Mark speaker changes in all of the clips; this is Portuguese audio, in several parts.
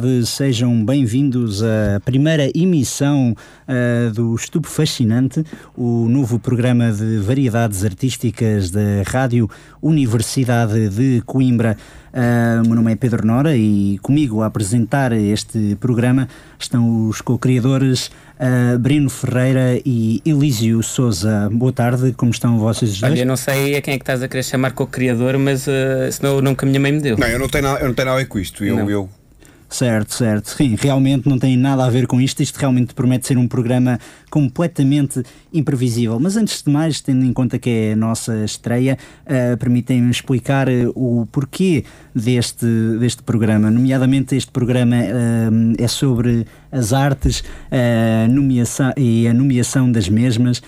Speaker 1: Boa tarde, sejam bem-vindos à primeira emissão uh, do Estupo Fascinante, o novo programa de variedades artísticas da Rádio Universidade de Coimbra. Uh, meu nome é Pedro Nora e comigo a apresentar este programa estão os co-criadores uh, Brino Ferreira e Elísio Souza. Boa tarde, como estão vocês dois?
Speaker 2: Olha, eu não sei a quem é que estás a querer chamar co-criador, mas uh, senão o nome que a minha mãe me deu.
Speaker 3: Não, eu não tenho nada, eu não tenho nada a ver com isto. Eu, eu
Speaker 1: Certo, certo. Sim, realmente não tem nada a ver com isto. Isto realmente promete ser um programa completamente imprevisível. Mas antes de mais, tendo em conta que é a nossa estreia, uh, permitem-me explicar uh, o porquê deste, deste programa. Nomeadamente, este programa uh, é sobre as artes nomeação, e a nomeação das mesmas.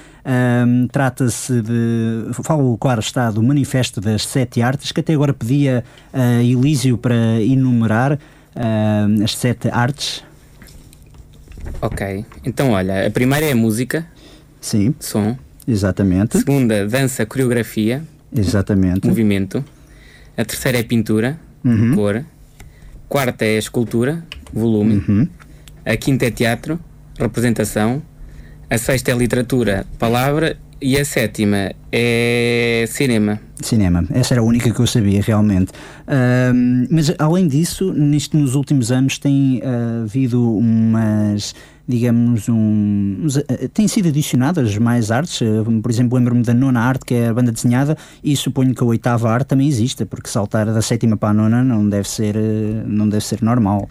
Speaker 1: Trata-se de. Falo, claro, está do Manifesto das Sete Artes, que até agora pedia a Elísio para enumerar uh, as sete artes.
Speaker 2: Ok, então olha, a primeira é a música.
Speaker 1: Sim.
Speaker 2: Som.
Speaker 1: Exatamente.
Speaker 2: Segunda, dança, coreografia.
Speaker 1: Exatamente.
Speaker 2: Movimento. A terceira é pintura, uhum. cor. Quarta é escultura, volume. Uhum. A quinta é teatro, representação. A sexta é literatura, palavra. E a sétima é cinema.
Speaker 1: Cinema, essa era a única que eu sabia realmente. Mas além disso, nisto nos últimos anos tem uh, havido umas digamos, um, uh, têm sido adicionadas mais artes. Por exemplo, lembro-me da nona arte, que é a banda desenhada, e suponho que a oitava arte também exista, porque saltar da sétima para a nona não deve ser, não deve ser normal.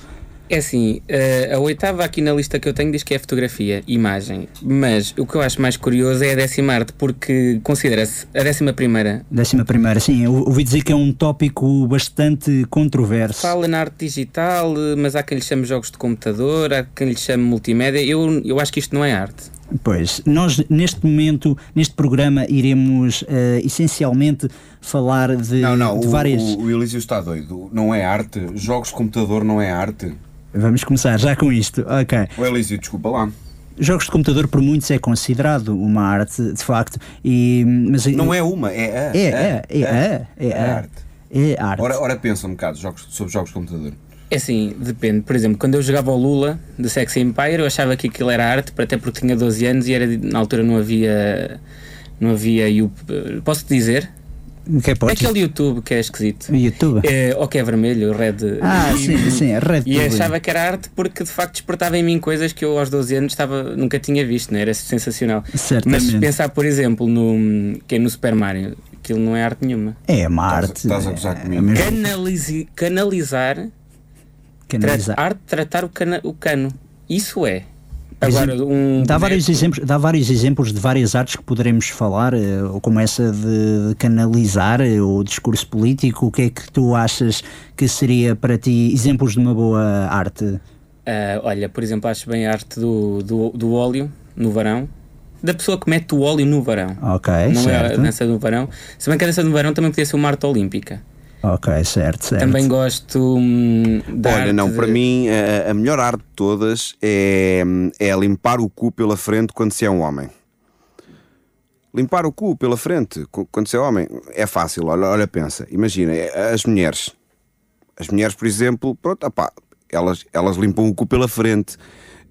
Speaker 2: É assim, eh, a oitava aqui na lista que eu tenho diz que é fotografia, imagem, mas o que eu acho mais curioso é a décima arte, porque considera-se a décima primeira.
Speaker 1: Décima primeira, sim, eu ouvi dizer que é um tópico bastante controverso.
Speaker 2: Fala na arte digital, mas há quem lhe chame jogos de computador, há quem lhe chame multimédia, eu, eu acho que isto não é arte.
Speaker 1: Pois, nós neste momento, neste programa, iremos uh, essencialmente falar de,
Speaker 3: não, não,
Speaker 1: de
Speaker 3: o,
Speaker 1: várias.
Speaker 3: O, o Elísio está doido, não é arte, jogos de computador não é arte.
Speaker 1: Vamos começar já com isto. Ok.
Speaker 3: O Elísio, desculpa lá.
Speaker 1: Jogos de computador, por muitos, é considerado uma arte, de facto. E,
Speaker 3: mas, não é uma, é a.
Speaker 1: É, é, é, é, é, a arte. É arte.
Speaker 3: Ora, ora pensa um bocado jogos, sobre jogos de computador.
Speaker 2: É assim, depende. Por exemplo, quando eu jogava o Lula de Sex Empire, eu achava que aquilo era arte, até porque tinha 12 anos e era, na altura não havia. Não havia. Posso dizer?
Speaker 1: Que é
Speaker 2: Aquele YouTube que é esquisito.
Speaker 1: YouTube?
Speaker 2: É, ou que é vermelho, red.
Speaker 1: Ah,
Speaker 2: e,
Speaker 1: sim, sim, é red.
Speaker 2: E achava que era arte porque de facto despertava em mim coisas que eu aos 12 anos estava, nunca tinha visto, né? era sensacional.
Speaker 1: Certamente.
Speaker 2: Mas pensar, por exemplo, no, que é no Super Mario, aquilo não é arte nenhuma.
Speaker 1: É uma arte.
Speaker 3: Estás a gozar
Speaker 2: é
Speaker 3: comigo.
Speaker 2: Canalize, canalizar. Canalizar. Tra arte tratar o, cana, o cano. Isso é. Agora, um
Speaker 1: dá, vários exemplos, dá vários exemplos de várias artes que poderemos falar, eh, como essa de canalizar eh, o discurso político. O que é que tu achas que seria para ti exemplos de uma boa arte? Uh,
Speaker 2: olha, por exemplo, acho bem a arte do, do, do óleo no verão, da pessoa que mete o óleo no verão.
Speaker 1: Ok,
Speaker 2: Não
Speaker 1: certo.
Speaker 2: é a dança do verão. Se bem que a dança do verão também podia ser uma arte olímpica.
Speaker 1: Ok, certo, certo.
Speaker 2: Também gosto hum, da
Speaker 3: Olha, não,
Speaker 2: de...
Speaker 3: para mim a, a, melhor arte de todas é, é limpar o cu pela frente quando se é um homem. Limpar o cu pela frente quando se é homem é fácil, olha, olha pensa. Imagina, é, as mulheres. As mulheres, por exemplo, pronto, opá, elas, elas limpam o cu pela frente.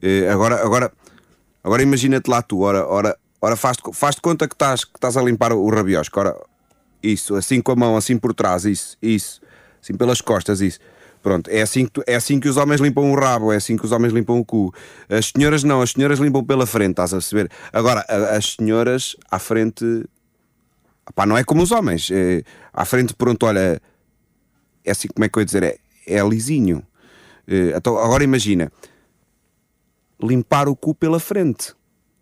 Speaker 3: Uh, agora, agora, agora imagina-te lá tu, ora, ora, ora faz-te faz conta que estás, que estás a limpar o rabiosco, ora, isso, assim com a mão, assim por trás, isso, isso, assim pelas costas, isso. Pronto, é assim, que tu, é assim que os homens limpam o rabo, é assim que os homens limpam o cu. As senhoras não, as senhoras limpam pela frente, estás a perceber? Agora, as senhoras à frente, pá, não é como os homens. É, à frente, pronto, olha, é assim, como é que eu ia dizer? É, é lisinho. É, então, agora imagina, limpar o cu pela frente.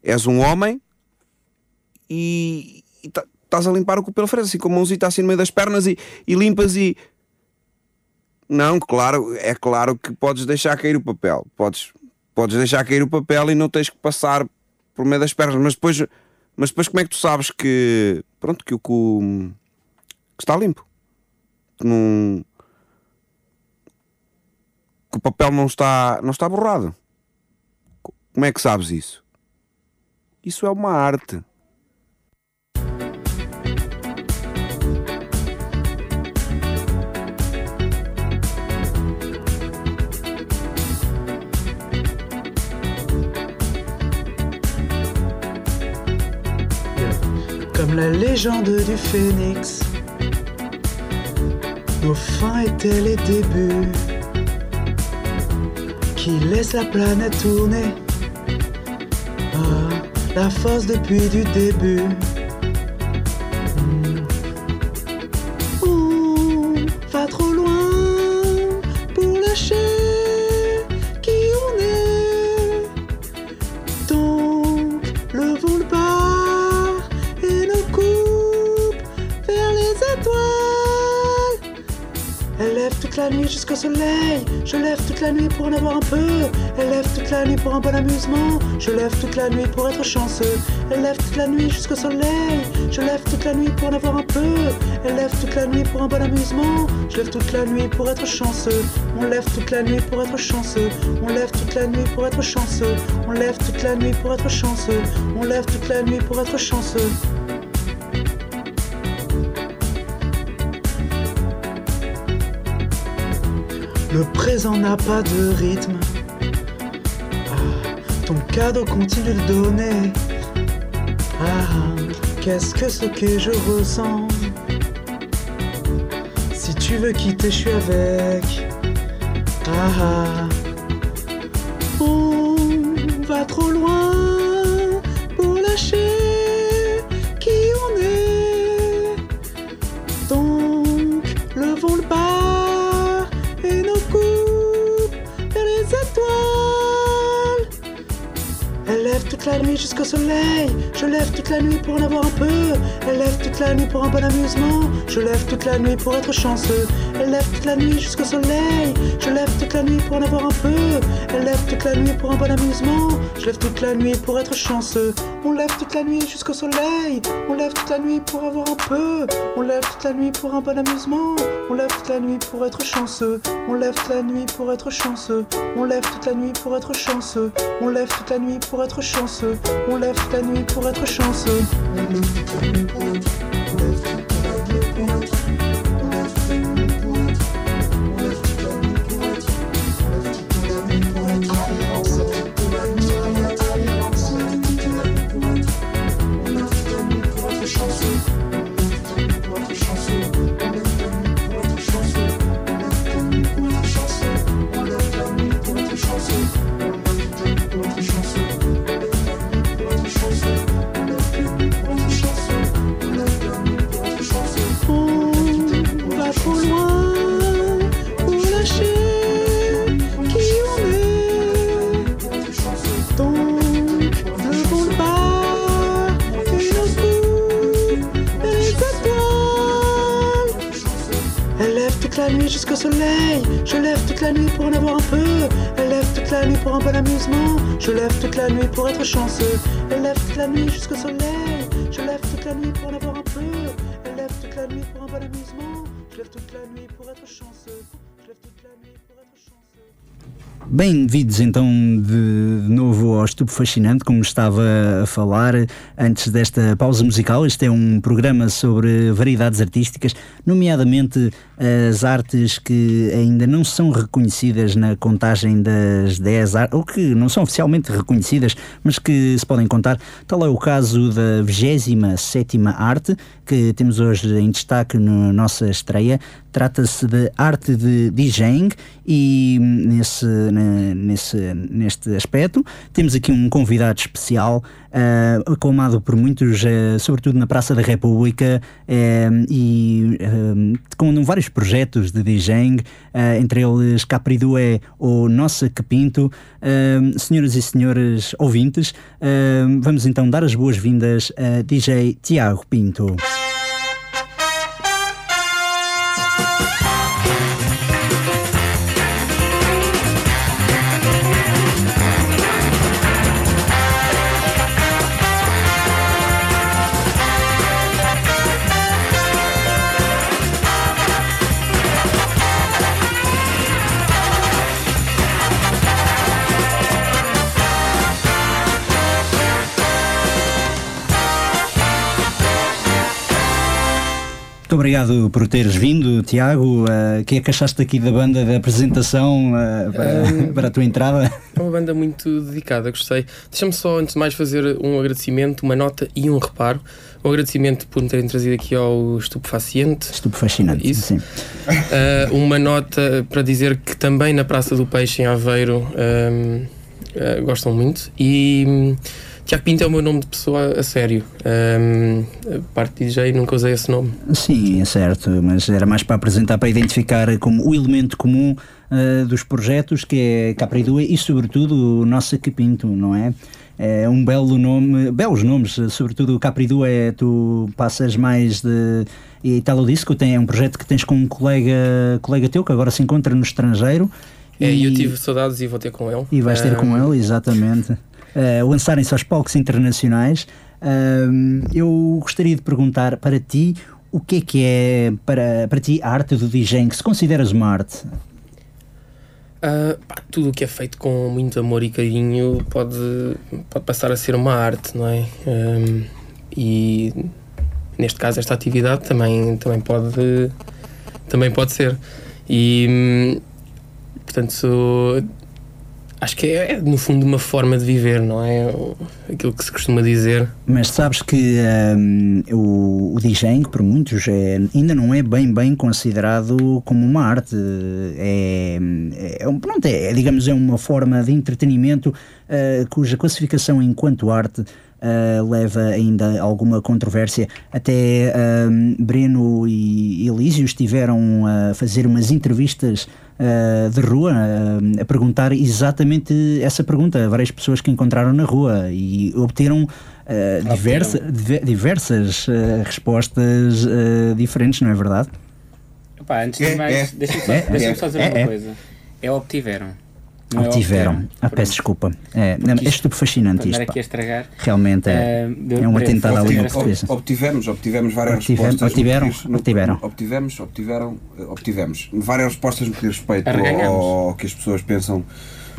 Speaker 3: És um homem e, e tá, estás a limpar o cu pela frente, assim com a mãozita assim no meio das pernas e, e limpas e. Não, claro, é claro que podes deixar cair o papel. Podes, podes deixar cair o papel e não tens que passar por meio das pernas, mas depois, mas depois como é que tu sabes que pronto, que o cu que está limpo? Que não que o papel não está, não está borrado. Como é que sabes isso? Isso é uma arte.
Speaker 4: La légende du phénix. Nos fins étaient les débuts qui laissent la planète tourner? Ah, la force depuis du début. La nuit jusqu'au soleil. Je lève toute la nuit pour en avoir un peu. Elle lève toute la nuit pour un bon amusement. Je lève toute la nuit pour être chanceux. Elle lève toute la nuit jusqu'au soleil. Je lève toute la nuit pour en avoir un peu. Elle lève toute la nuit pour un bon amusement. Je lève toute la nuit pour être chanceux. On lève toute la nuit pour être chanceux. On lève toute la nuit pour être chanceux. On lève toute la nuit pour être chanceux. On lève toute la nuit pour être chanceux. Le présent n'a pas de rythme. Ah, ton cadeau continue de donner. Ah, qu'est-ce que ce que je ressens? Si tu veux quitter, je suis avec. Ah, on va trop loin? La nuit jusqu'au soleil. Je lève toute la nuit pour en avoir un peu. Elle lève toute la nuit pour un bon amusement. Je lève toute la nuit pour être chanceux. Elle lève toute la nuit jusqu'au soleil. Je lève toute la nuit pour en avoir un peu. Elle lève toute la nuit pour un bon amusement. Je lève toute la nuit pour être chanceux. On lève toute la nuit jusqu'au soleil. On lève toute la nuit pour avoir un peu. On lève toute la nuit pour un bon amusement. On lève toute la nuit pour être chanceux. On lève toute la nuit pour être chanceux. On lève toute la nuit pour être chanceux. On lève toute la nuit pour être chanceux. On lève la nuit pour être chanceux. Je lève toute la nuit pour être chanceux. Elle lève toute la nuit jusqu'au soleil. Je lève toute la nuit pour en avoir un peu. Elle lève toute la nuit pour un bon amusement. Je lève toute la nuit pour être chanceux. Je lève toute la nuit pour être chanceux.
Speaker 1: Bem-vindos então de, novo ao Estupo Fascinante, como estava a falar antes desta pausa musical. Este é um programa sobre variedades artísticas, nomeadamente as artes que ainda não são reconhecidas na contagem das 10 artes, ou que não são oficialmente reconhecidas, mas que se podem contar. Tal é o caso da 27 arte, que temos hoje em destaque na nossa estreia. Trata-se de arte de DJing e nesse, nesse, neste aspecto temos aqui um convidado especial uh, aclamado por muitos, uh, sobretudo na Praça da República, uh, e com vários projetos de DJing, entre eles Capridué ou Nossa Que Pinto. senhoras e senhores ouvintes, vamos então dar as boas-vindas a DJ Tiago Pinto. Obrigado por teres vindo, Tiago. Uh, o que é que achaste aqui da banda da apresentação uh, para, um, para, a tua entrada?
Speaker 5: É uma banda muito dedicada, gostei. Deixa-me só, antes de mais, fazer um agradecimento, uma nota e um reparo. Um agradecimento por me terem trazido aqui ao Estupefaciente.
Speaker 1: Estupefacinante,
Speaker 5: Isso. sim. Uh, uma nota para dizer que também na Praça do Peixe, em Aveiro, um, gostam muito. E Tiago Pinto é o meu nome de pessoa a sério. Um, parte de DJ nunca usei esse nome.
Speaker 1: Sim, é certo, mas era mais para apresentar, para identificar como o elemento comum uh, dos projetos que é Capridua e, sobretudo, o nosso Pinto, não é? É um belo nome, belos nomes, sobretudo o Capridu é tu passas mais de Italo Disco, tem, é um projeto que tens com um colega, colega teu que agora se encontra no estrangeiro.
Speaker 5: É, e eu tive saudades e vou ter com ele.
Speaker 1: E vais ter um... com ele, exatamente uh, lançarem-se aos palcos internacionais. Uh, eu gostaria de perguntar para ti o que é que é para, para ti a arte do DJing, que se consideras uma arte?
Speaker 5: Uh, pá, tudo o que é feito com muito amor e carinho pode, pode passar a ser uma arte, não é? Um, e neste caso esta atividade também, também, pode, também pode ser. E hum, portanto Acho que é, é, no fundo, uma forma de viver, não é? Aquilo que se costuma dizer.
Speaker 1: Mas sabes que um, o, o DJing, por muitos, é, ainda não é bem, bem considerado como uma arte. É, é, pronto, é, digamos, é uma forma de entretenimento uh, cuja classificação enquanto arte Uh, leva ainda alguma controvérsia. Até uh, Breno e Elísio estiveram a fazer umas entrevistas uh, de rua uh, a perguntar exatamente essa pergunta várias pessoas que encontraram na rua e obteram uh, diversa, diversas respostas diferentes, não é verdade?
Speaker 2: Opa, antes de é, mais, é, deixa-me só, é, deixa só dizer é, uma coisa. É obtiveram.
Speaker 1: Não obtiveram. Ah, peço desculpa. É, é estupefascinante isto.
Speaker 2: Aqui a estragar.
Speaker 1: Realmente é, uh, é um atentado à língua portuguesa.
Speaker 3: Obtivemos, obtivemos várias respostas.
Speaker 1: Obtiveram, obtiveram.
Speaker 3: Obtivemos, obtiveram, eh, obtivemos várias respostas no que diz respeito ao, ao que as pessoas pensam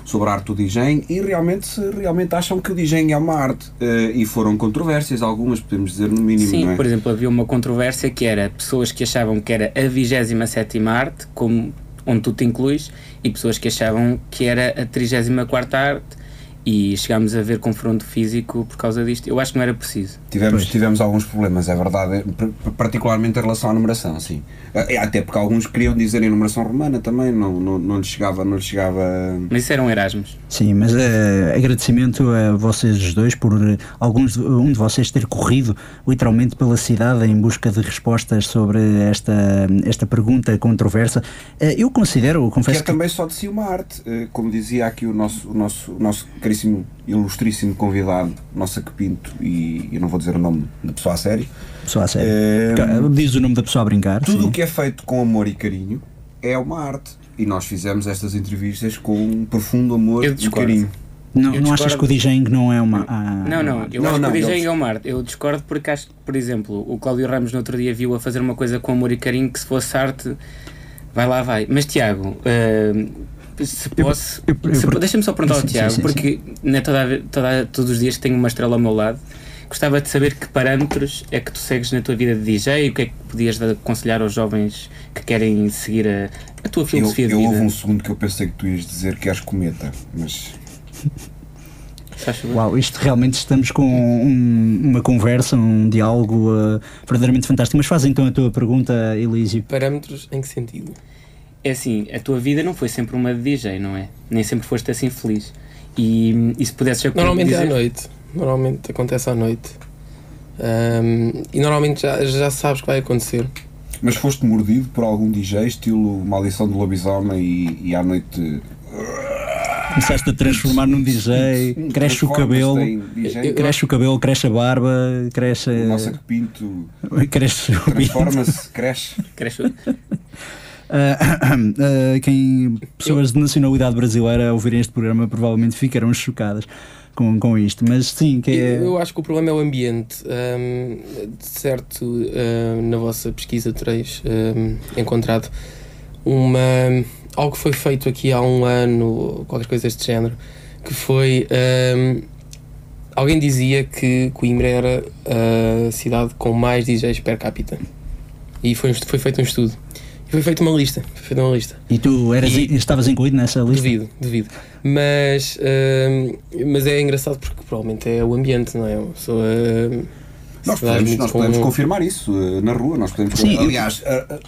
Speaker 3: sobre a arte do DJing e realmente, realmente acham que o DJing é uma arte. Uh, e foram controvérsias, algumas, podemos dizer, no mínimo.
Speaker 2: Sim,
Speaker 3: é?
Speaker 2: por exemplo, havia uma controvérsia que era pessoas que achavam que era a 27 arte, como onde tu te incluis, e pessoas que achavam que era a 34 arte e chegámos a ver confronto físico por causa disto. Eu acho que não era preciso.
Speaker 3: Tivemos, tivemos alguns problemas, é verdade, particularmente em relação à numeração, sim. Eh, até porque alguns queriam dizer em numeração romana também, não, não, não, lhe, chegava, não lhe chegava.
Speaker 2: Mas isso eram Erasmus.
Speaker 1: Sim, mas uh, agradecimento a vocês dois por uh, alguns, um de vocês ter corrido literalmente pela cidade em busca de respostas sobre esta, esta pergunta controversa. Uh, eu considero, confesso.
Speaker 3: Que é que... também só de si uma arte, como dizia aqui o nosso, o nosso, o nosso caríssimo, ilustríssimo convidado, Nossa Que Pinto, e eu não vou dizer o nome da pessoa a sério.
Speaker 1: Pessoa a sério. É, Diz o nome da pessoa a brincar.
Speaker 3: Tudo o que é feito com amor e carinho é uma arte. E nós fizemos estas entrevistas com um profundo amor e carinho.
Speaker 1: Não, não achas que o DJing não é uma.
Speaker 2: Ah, não, não, eu não, acho não, que o DJing é uma arte. Eu discordo porque acho que, por exemplo, o Cláudio Ramos no outro dia viu a fazer uma coisa com amor e carinho que se fosse arte, vai lá, vai. Mas Tiago, uh, se posso. Deixa-me só perguntar ao Tiago, sim, sim, porque é toda, toda, todos os dias que tenho uma estrela ao meu lado. Gostava de saber que parâmetros é que tu segues na tua vida de DJ e o que é que podias aconselhar aos jovens que querem seguir a, a tua filosofia
Speaker 3: eu,
Speaker 2: de vida.
Speaker 3: Eu houve um segundo que eu pensei que tu ias dizer que és cometa, mas.
Speaker 1: Uau, isto realmente estamos com um, uma conversa, um diálogo uh, verdadeiramente fantástico. Mas faz então a tua pergunta, Elísio.
Speaker 5: Parâmetros em que sentido?
Speaker 2: É assim, a tua vida não foi sempre uma de DJ, não é? Nem sempre foste assim feliz. E, e se pudesses
Speaker 5: Normalmente dizer... é à noite. Normalmente acontece à noite. Um, e normalmente já, já sabes que vai acontecer.
Speaker 3: Mas foste mordido por algum DJ, estilo Maldição do Lobisomem e, e à noite.
Speaker 1: Começaste a transformar num DJ, cresce o cabelo, cresce o cabelo, cresce a barba, cresce.
Speaker 3: Nossa que pinto.
Speaker 1: Cresce o
Speaker 3: Transforma-se, cresce.
Speaker 2: Cresce.
Speaker 1: Uh, uh, quem, pessoas de nacionalidade brasileira ouvirem este programa provavelmente ficarão chocadas com, com isto, mas sim que é...
Speaker 5: Eu acho que o problema é o ambiente. Um, de certo, uh, na vossa pesquisa tereis um, encontrado uma, algo que foi feito aqui há um ano, qualquer coisa deste género, que foi. Alguém dizia que Coimbra era a cidade com mais DJs per capita. E foi, foi feito um estudo. E foi feita uma lista. Foi feita uma lista.
Speaker 1: E tu eras,
Speaker 5: E-
Speaker 1: estavas incluído nessa lista?
Speaker 5: Devido, devido. Mas, hum, mas é engraçado porque provavelmente é o ambiente, não é? Uma pessoa. hum,
Speaker 3: Nós podemos, nós podemos confirmar isso eh, na rua. Nós podemos
Speaker 1: Sim,
Speaker 3: Aliás, eh, eh,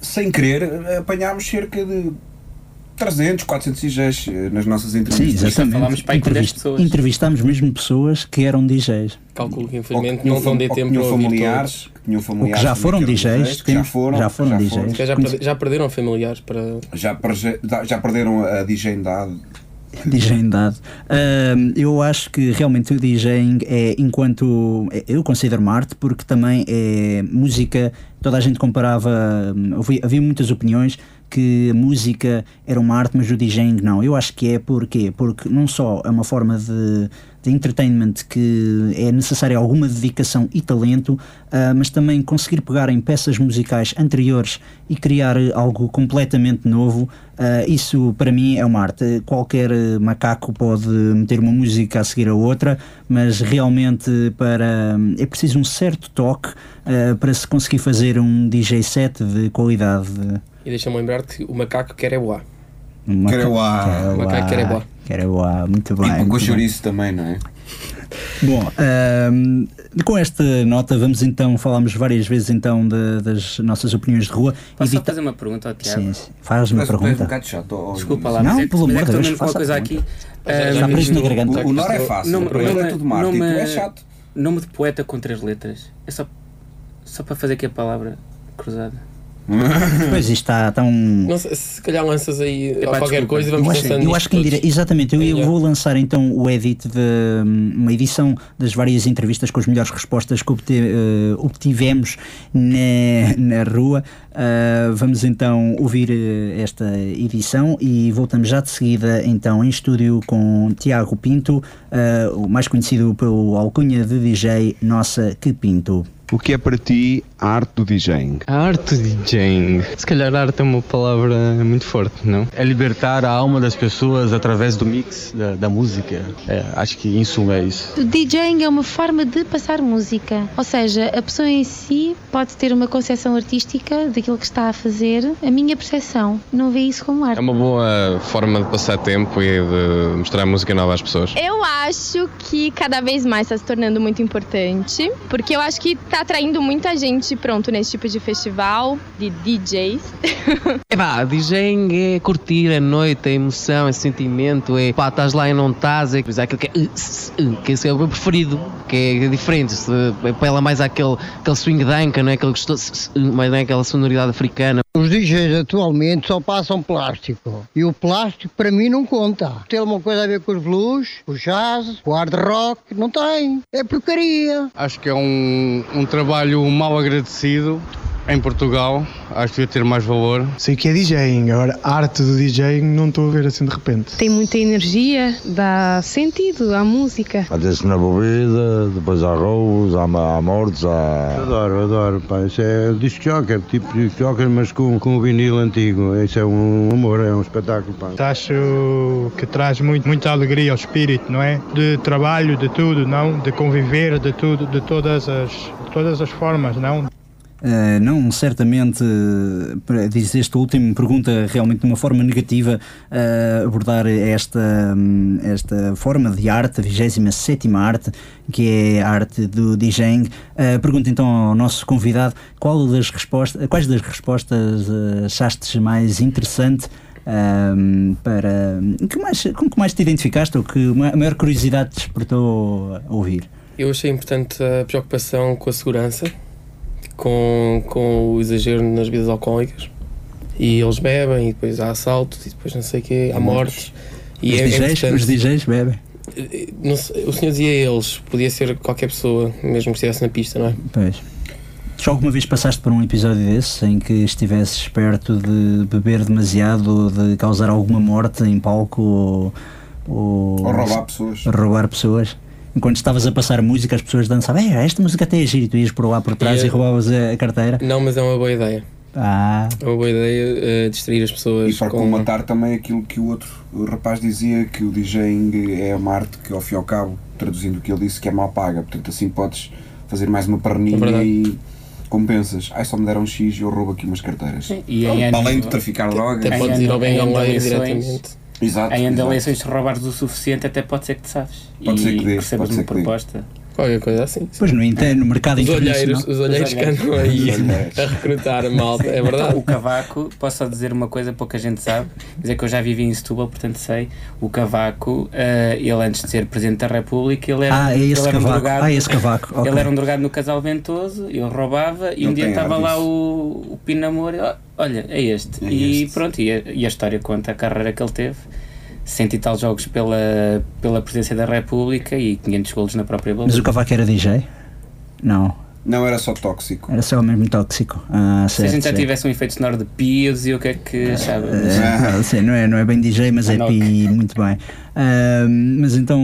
Speaker 3: sem querer, apanhámos cerca de 300, 400 DJs nas nossas
Speaker 1: Sim,
Speaker 3: entrevistas.
Speaker 1: exatamente.
Speaker 2: falámos para aí com 10
Speaker 1: Entrevist-
Speaker 2: pessoas.
Speaker 1: Entrevistámos mesmo pessoas que eram DJs.
Speaker 5: Calculo que
Speaker 3: que
Speaker 5: infelizmente não vão ter
Speaker 3: que
Speaker 5: tempo para ouvir
Speaker 3: familiares,
Speaker 5: todos.
Speaker 3: que tinham familiares
Speaker 1: já foram
Speaker 3: que eram
Speaker 1: DJs,
Speaker 3: que já foram,
Speaker 1: já foram DJs.
Speaker 3: foram.
Speaker 5: Já, já, já perderam familiares para.
Speaker 3: Já, já perderam a DJindade.
Speaker 1: DJindade. Ahm, eu acho que realmente o DJing é enquanto. Eu considero arte porque também é música. Toda a gente comparava. hum, Havia, havia muitas opiniões que a música era uma arte, mas o DJing não. Eu acho que é porquê? Porque não só é uma forma de, de entertainment que é necessária alguma dedicação e talento, ah, mas também conseguir pegar em peças musicais anteriores e criar algo completamente novo. ah, isso para mim é uma arte. Qualquer macaco pode meter uma música a seguir a outra, mas realmente para é preciso um certo toque ah, para se conseguir fazer um DJ set de qualidade.
Speaker 5: E deixa-me lembrar que o macaco quer é boa.
Speaker 1: Um maca-
Speaker 3: Quereuá.
Speaker 1: Quereuá.
Speaker 5: Macaco quereuá.
Speaker 1: Quereuá, muito
Speaker 3: E
Speaker 1: bem.
Speaker 3: com
Speaker 1: muito bem.
Speaker 3: chouriço também, não é?
Speaker 1: Bom, ahm, com esta nota vamos então, falámos várias vezes então de- das nossas opiniões de rua.
Speaker 2: Posso
Speaker 1: Evita-
Speaker 2: fazer uma pergunta ao Tiago?
Speaker 1: Sim, sim. Faz uma
Speaker 3: um
Speaker 1: pergunta.
Speaker 3: bocado chato. ó,
Speaker 2: Desculpa lá,
Speaker 1: Não,
Speaker 2: mas é
Speaker 1: pelo
Speaker 2: é
Speaker 1: amor de
Speaker 2: estou
Speaker 1: Deus,
Speaker 2: mesmo com uma
Speaker 1: faça
Speaker 2: coisa aqui.
Speaker 5: Já- já
Speaker 1: Está
Speaker 5: me
Speaker 1: preso na garganta.
Speaker 3: O, o Nor é fácil,
Speaker 2: não,
Speaker 3: o problema
Speaker 2: não,
Speaker 3: é tudo Marte. E
Speaker 2: não,
Speaker 3: tu é chato.
Speaker 2: Nome de poeta com três letras. É só, só para fazer aqui a palavra cruzada.
Speaker 1: Pois isto está tão.
Speaker 5: Não sei, se calhar lanças aí
Speaker 2: Epá,
Speaker 5: qualquer
Speaker 2: desculpa.
Speaker 5: coisa e vamos
Speaker 1: Eu acho,
Speaker 5: pensando
Speaker 1: eu acho que indire- exatamente, eu,
Speaker 5: É
Speaker 1: eu
Speaker 5: melhor.
Speaker 1: vou lançar então o edit de hum, uma edição das várias entrevistas com as melhores respostas que obte- eh, obtivemos na, na rua. Ah, vamos então ouvir eh, esta edição e voltamos já de seguida então em estúdio com Tiago Pinto, ah, o mais conhecido pelo alcunha de DJ Nossa Que Pinto.
Speaker 6: O que é para ti a arte do DJing?
Speaker 7: A arte de DJing. Se calhar arte é uma palavra muito forte, não? É libertar a alma das pessoas através do mix da, da música. É, acho que em suma é isso.
Speaker 8: O DJing é uma forma de passar música, ou seja, a pessoa em si pode ter uma concepção artística daquilo que está a fazer. A minha percepção não vê isso como arte.
Speaker 9: É uma boa forma de passar tempo e de mostrar música nova às pessoas.
Speaker 10: Eu acho que cada vez mais está se tornando muito importante, porque eu acho que está atraindo muita gente, pronto, nesse tipo de festival de DJs.
Speaker 11: É pá, DJing é curtir a noite, a emoção, é sentimento, é pá, estás lá e não estás, é coisa aquilo que é, uh, uh, que esse é o meu preferido, que é diferente, se apela mais àquele, aquele swing danca, não é? Aquele gostoso, uh, mais não é? aquela sonoridade africana.
Speaker 12: Os DJs atualmente só passam plástico. E o plástico para mim não conta. Tem alguma coisa a ver com os blues, o jazz, o hard rock? Não tem. É porcaria.
Speaker 7: Acho que é um, um trabalho mal agradecido em Portugal. Acho que devia ter mais valor.
Speaker 13: Sei que é DJing, agora a arte do DJing não estou a ver assim de repente.
Speaker 10: Tem muita energia, dá sentido à música.
Speaker 14: Até-se na bebida, depois há roubos, há, há mortes, há...
Speaker 15: Adoro, adoro, pá. Isso é disc jockey, tipo disc jockey, mas com, com o vinil antigo. Isso é um amor, é um espetáculo, pá.
Speaker 13: Acho que traz muito, muita alegria ao espírito, não é? De trabalho, de tudo, não? De conviver, de tudo, de todas as, de todas as formas, não?
Speaker 1: Uh, não, certamente, para dizer esta última pergunta realmente de uma forma negativa, uh, abordar esta, um, esta forma de arte, a 27 arte, que é a arte do DJing. Uh, pergunto então ao nosso convidado qual das respostas, quais das respostas uh, achaste mais interessante um, para. Que mais, com que mais te identificaste ou que a maior curiosidade te despertou a ouvir?
Speaker 5: Eu achei importante a preocupação com a segurança, com, com o exagero nas bebidas alcoólicas. E eles bebem, e depois há assaltos, e depois não sei o quê, há mortes. E
Speaker 1: os,
Speaker 5: é,
Speaker 1: DJs, os DJs bebem.
Speaker 5: Não sei, o senhor dizia eles, podia ser qualquer pessoa, mesmo que estivesse na pista, não é?
Speaker 1: Pois. Já alguma vez passaste por um episódio desse em que estivesses perto de beber demasiado de causar alguma morte em palco ou, ou,
Speaker 3: Ou roubar pessoas.
Speaker 1: roubar pessoas? Enquanto estavas a passar música, as pessoas dançavam, "É, esta música até é giro, e tu ias por lá por trás
Speaker 5: E,
Speaker 1: e,
Speaker 5: eh,
Speaker 1: roubavas a, a carteira.
Speaker 5: Não, mas é uma boa ideia.
Speaker 1: Ah,
Speaker 5: É uma boa ideia eh, distrair as pessoas
Speaker 3: E para
Speaker 5: com...
Speaker 3: colmatar também aquilo que o outro o rapaz dizia, que o DJing é uma arte que, ao fim e ao cabo, traduzindo o que ele disse, que é mal paga. Portanto, assim podes fazer mais uma perninha
Speaker 5: É
Speaker 3: e compensas. Ai, só me deram X e eu roubo aqui umas carteiras.
Speaker 2: E ano-
Speaker 3: Além de traficar drogas.
Speaker 5: Até podes ir ao
Speaker 2: ano- em
Speaker 5: Bengala
Speaker 2: eleições-
Speaker 5: diretamente.
Speaker 3: Exato.
Speaker 2: De
Speaker 3: exato.
Speaker 2: eleições, se roubares o suficiente, até pode ser que te sabes.
Speaker 3: Pode
Speaker 2: e
Speaker 3: ser que dê,
Speaker 2: recebas uma proposta.
Speaker 5: Qualquer coisa assim.
Speaker 1: Pois no, inter- no mercado
Speaker 5: Os
Speaker 1: internacional.
Speaker 5: olheiros, os olheiros que andam aí a recrutar a malta, é verdade.
Speaker 2: Então, o Cavaco, posso só dizer uma coisa, pouca gente sabe, mas é que eu já vivi em Setúbal, portanto sei. O Cavaco, eh, ele antes de ser Presidente da República, ele era,
Speaker 1: Ah, é esse
Speaker 2: ele era um drogado.
Speaker 1: Ah, esse Cavaco, ok.
Speaker 2: Ele era um drogado no Casal Ventoso, ele roubava e
Speaker 3: Ele
Speaker 2: um dia estava lá o, o Pino Amor e, "Oh, olha, é este.
Speaker 3: É
Speaker 2: e
Speaker 3: este.
Speaker 2: pronto, e a, e a história conta a carreira que ele teve. Cento e tal jogos pela, pela Presidência da República e 500 golos na própria bola.
Speaker 1: Mas o Cavaco era DJ? Não.
Speaker 3: Não, era só tóxico.
Speaker 1: Era só mesmo tóxico. Ah,
Speaker 2: Se a
Speaker 1: certo,
Speaker 2: gente já
Speaker 1: certo.
Speaker 2: tivesse um efeito sonoro de pios e o que é que achava?
Speaker 1: É, sim, não, é, não é bem DJ, mas é pi, muito bem. Ah, mas então,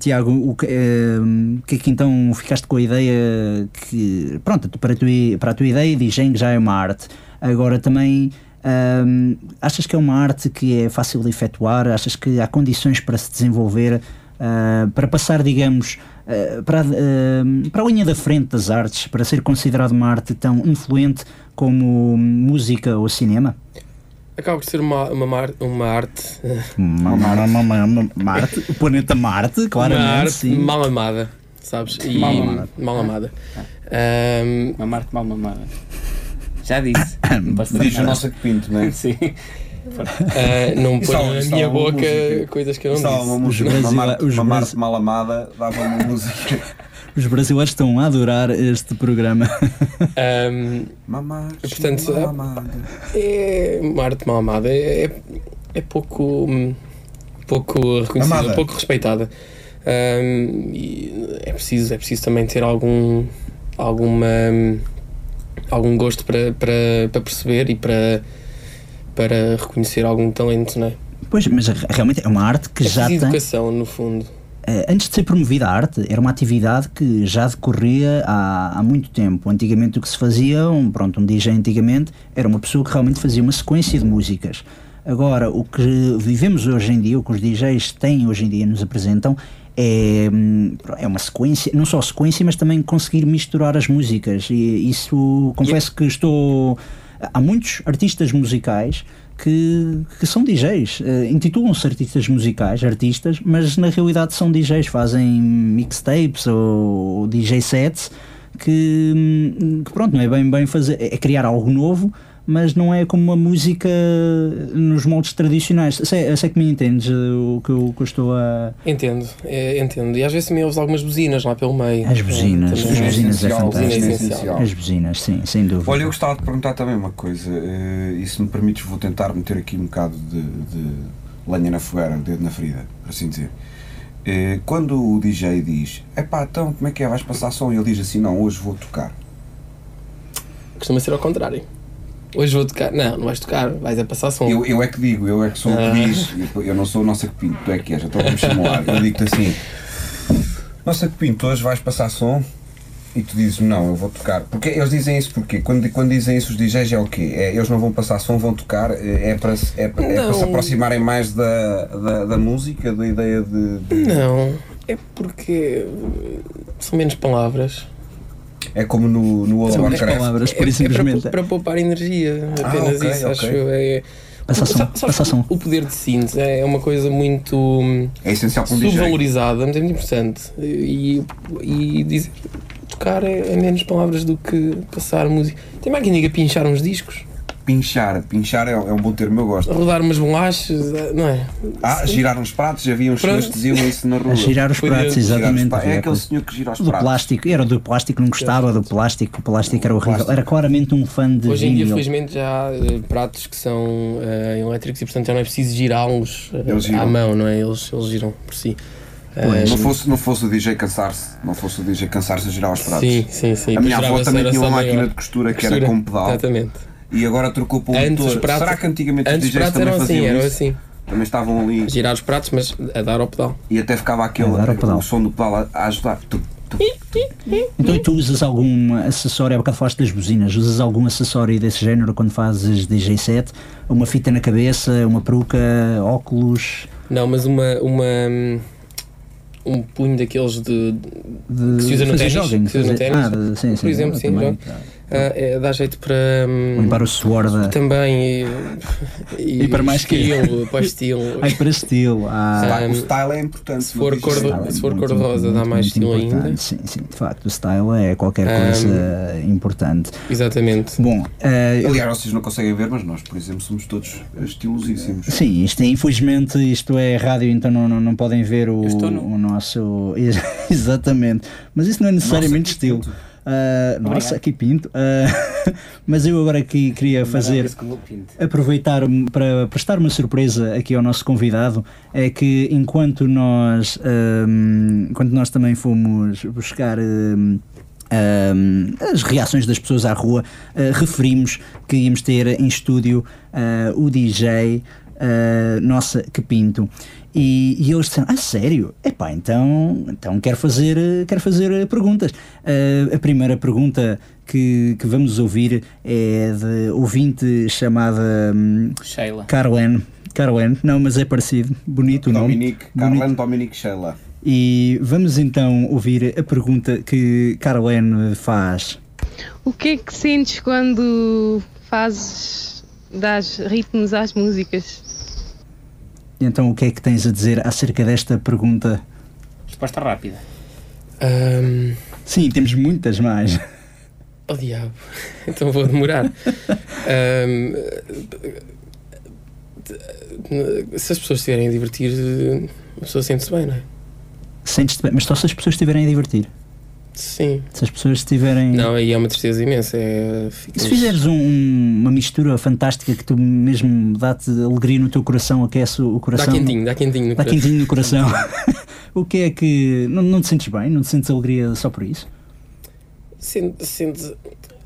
Speaker 1: Tiago, o que, ah, que é que então ficaste com a ideia que, pronto, para a tua, para a tua ideia, DJing já é uma arte. Agora também, ah, achas que é uma arte que é fácil de efetuar? Achas que há condições para se desenvolver, ah, para passar, digamos, ah, para, a- ah, para a linha da frente das artes, para ser considerado uma arte tão influente como música ou cinema?
Speaker 5: Acaba por ser uma, uma, mar- uma arte.
Speaker 1: Uma, uma, uma, uma- uma- Marte, o planeta Marte, claramente.
Speaker 5: uma arte
Speaker 1: sim.
Speaker 5: mal amada, sabes? E,
Speaker 2: Mal amada.
Speaker 5: Mal amada. Ahm,
Speaker 2: Uma Marte mal mamada. Já disse.
Speaker 3: Diz o nosso que pinto, não é?
Speaker 2: Sim.
Speaker 5: ah, não
Speaker 3: há-
Speaker 5: na minha boca
Speaker 3: música.
Speaker 5: coisas que eu não disse.
Speaker 3: uma música,
Speaker 1: Os
Speaker 3: uma Marte,
Speaker 1: os
Speaker 3: uma Marte mal amada, dava uma música.
Speaker 1: Os brasileiros estão a adorar este programa.
Speaker 5: Ahm,
Speaker 3: Mamar,
Speaker 5: portanto,
Speaker 3: mal amada.
Speaker 5: é uma arte mal amada. É, é, é pouco, pouco reconhecida,
Speaker 3: Amada.
Speaker 5: pouco respeitada. E é preciso, é preciso também ter algum, alguma, algum gosto para, para, para perceber e para, para reconhecer algum talento, não é?
Speaker 1: Pois, mas realmente é uma arte que
Speaker 5: é
Speaker 1: já tem.
Speaker 5: educação, no fundo.
Speaker 1: Eh, Antes de ser promovida a arte, era uma atividade que já decorria há, há muito tempo. Antigamente o que se fazia, um, pronto, um DJ antigamente, era uma pessoa que realmente fazia uma sequência de músicas. Agora, o que vivemos hoje em dia, o que os DJs têm hoje em dia, nos apresentam, é, é uma sequência, não só sequência, mas também conseguir misturar as músicas. E isso, confesso que estou. Há muitos artistas musicais que, que são DJs, eh, intitulam-se artistas musicais, artistas, mas na realidade são DJs, fazem mixtapes ou DJ sets que, hum, que pronto, não é bem, bem fazer, é criar algo novo, mas não é como uma música nos moldes tradicionais. Sei, sei que me entendes eh, o que eu, que eu estou a.
Speaker 5: Entendo, é, entendo. E às vezes também ouves algumas buzinas lá pelo meio.
Speaker 1: As buzinas,
Speaker 5: Também
Speaker 1: as buzinas é fantástico.
Speaker 5: é
Speaker 3: essencial.
Speaker 1: As buzinas, sim, sem dúvida.
Speaker 3: Olha, eu gostava de perguntar também uma coisa, eh, e se me permites, vou tentar meter aqui um bocado de, de lenha na fogueira, dedo na ferida, por assim dizer. Eh, Quando o DJ diz, epá, então como é que é, vais passar som? E ele diz assim, não, hoje vou tocar.
Speaker 5: Costuma ser ao contrário. Hoje vou tocar. Não, não vais tocar, vais a passar som.
Speaker 3: Eu, eu é que digo, eu é que sou o que diz, eu- eu não sou o nossa que pinto, tu é que és, então vamos simular. Eu digo-te assim, nossa pinto, hoje vais passar som? E tu dizes, não, eu vou tocar. Porque eles dizem isso porque quando, quando dizem isso os DJs é o quê? É, eles não vão passar som, vão tocar, é é para, se- é, é para se aproximarem mais da, da, da música, da ideia de, de-
Speaker 5: Não, é porque são menos palavras.
Speaker 3: É como no, no World of Warcraft.
Speaker 1: palavras,
Speaker 5: É,
Speaker 1: por
Speaker 5: é
Speaker 1: simplesmente.
Speaker 5: para, para poupar energia,
Speaker 3: Ah,
Speaker 5: apenas
Speaker 3: ok,
Speaker 5: isso,
Speaker 3: ok.
Speaker 5: acho eu. É,
Speaker 1: Passa som,
Speaker 5: Sabes,
Speaker 1: passa som.
Speaker 5: O poder de síntese é uma coisa muito hum,
Speaker 3: É essencial para um
Speaker 5: subvalorizada, mas é muito importante. E, e dizer, tocar é, é menos palavras do que passar música. Tem mais quem diga pinchar uns discos,
Speaker 3: Pinchar, pinchar é, é um bom termo, eu gosto.
Speaker 5: rodar umas bolachas, é, não é?
Speaker 3: Ah, girar uns pratos, havia uns senhores que diziam isso na rua.
Speaker 1: A girar os
Speaker 5: Foi
Speaker 1: pratos,
Speaker 5: de-
Speaker 3: Girar os
Speaker 1: exatamente.
Speaker 3: pratos. É aquele senhor que gira os
Speaker 1: do
Speaker 3: pratos.
Speaker 1: plástico, era do plástico, não gostava do plástico, o plástico era horrível.
Speaker 3: Plástico.
Speaker 1: Era claramente um fã de
Speaker 5: Hoje em dia, felizmente, já há eh, pratos que são eh, elétricos e, portanto, já não é preciso girá-los eh,
Speaker 3: giram.
Speaker 5: à mão, não é? Eles, eles giram por si. Eh,
Speaker 3: Não fosse, não fosse o DJ cansar-se, não fosse o DJ cansar-se a girar os pratos.
Speaker 5: Sim, sim, sim.
Speaker 3: A minha avó também
Speaker 5: era
Speaker 3: tinha uma máquina
Speaker 5: maior.
Speaker 3: de costura que era
Speaker 5: Costura,
Speaker 3: com pedal
Speaker 5: Exatamente.
Speaker 3: E agora trocou para o
Speaker 5: Antes
Speaker 3: motor. Será que antigamente
Speaker 5: antes
Speaker 3: os DJs
Speaker 5: pratos
Speaker 3: também
Speaker 5: eram assim,
Speaker 3: faziam
Speaker 5: eram
Speaker 3: isso?
Speaker 5: assim.
Speaker 3: Também estavam ali
Speaker 5: Girar os pratos, mas a dar ao pedal.
Speaker 3: e até ficava aquele o som do pedal a, a ajudar. Tu, tu.
Speaker 1: Então e tu usas algum acessório, há bocado falaste das buzinas, usas algum acessório desse género quando fazes DJ set? Uma fita na cabeça, uma peruca, óculos?
Speaker 5: Não, mas uma. uma um punho daqueles de,
Speaker 1: De
Speaker 5: que se usa no ténis.
Speaker 1: jogging,
Speaker 5: se usa no ténis.
Speaker 1: Ah, sim, sim,
Speaker 5: por exemplo, sim,
Speaker 1: também.
Speaker 5: Ah, é, dá jeito para. hum,
Speaker 1: Limpar o suor da.
Speaker 5: Também. E,
Speaker 1: E para mais que-
Speaker 5: estilo, para estilo.
Speaker 1: Ai, para estilo. Ah,
Speaker 5: Ah,
Speaker 16: O style é importante.
Speaker 5: Se for,
Speaker 16: no
Speaker 5: cor,
Speaker 16: design.
Speaker 5: se for
Speaker 1: Muito,
Speaker 5: cor-de-rosa, dá
Speaker 1: muito,
Speaker 5: mais
Speaker 1: muito
Speaker 5: estilo
Speaker 1: importante.
Speaker 5: ainda.
Speaker 1: Sim, sim, de facto, o style é qualquer
Speaker 5: Um,
Speaker 1: coisa importante.
Speaker 5: Exatamente.
Speaker 1: Bom, eu-
Speaker 16: Aliás, vocês não conseguem ver, mas nós, por exemplo, somos todos estilosíssimos.
Speaker 1: Sim, isto é, infelizmente isto é rádio, então não, não, não podem ver o, o nosso. Exatamente. Mas isso não é necessariamente estilo. Ah, nossa, que pinto. Ah, mas eu agora aqui queria fazer. Aproveitar para prestar uma surpresa aqui ao nosso convidado é que enquanto nós, ahm, enquanto nós também fomos buscar ahm, ahm, as reações das pessoas à rua, ah, referimos que íamos ter em estúdio o DJ ah, Nossa Que Pinto. E, e eles disseram, ah sério? Epá, então, então quero, fazer, quero fazer eh, perguntas. Ah, a primeira pergunta que, que vamos ouvir é de ouvinte chamada hum,
Speaker 2: Sheila.
Speaker 1: Carlen. Carlen, não, mas é parecido, bonito o nome.
Speaker 16: Dominique,
Speaker 1: Bonito.
Speaker 16: Carlene Dominique Sheila.
Speaker 1: E vamos então ouvir a pergunta que Carlen faz.
Speaker 17: O que é que sentes quando fazes, dás ritmos às músicas?
Speaker 1: Então o que é que tens a dizer acerca desta pergunta?
Speaker 2: Resposta rápida.
Speaker 5: Ahm,
Speaker 1: Sim, temos muitas mais.
Speaker 5: oh diabo, então vou demorar. Ahm, se as pessoas estiverem a divertir, a pessoa sente-se bem, não é?
Speaker 1: Sentes-te bem, mas só se as pessoas estiverem a divertir.
Speaker 5: Sim.
Speaker 1: Se as pessoas estiverem.
Speaker 5: Não, aí é uma tristeza imensa. É, ficas-
Speaker 1: Se fizeres um- um- uma mistura fantástica que tu mesmo dá-te alegria no teu coração, aquece o coração.
Speaker 5: Dá quentinho, dá quentinho no
Speaker 1: Dá
Speaker 5: coração.
Speaker 1: quentinho no coração. o que é que. Não, não te sentes bem? Não te sentes alegria só por isso?
Speaker 5: Sentes, sentes,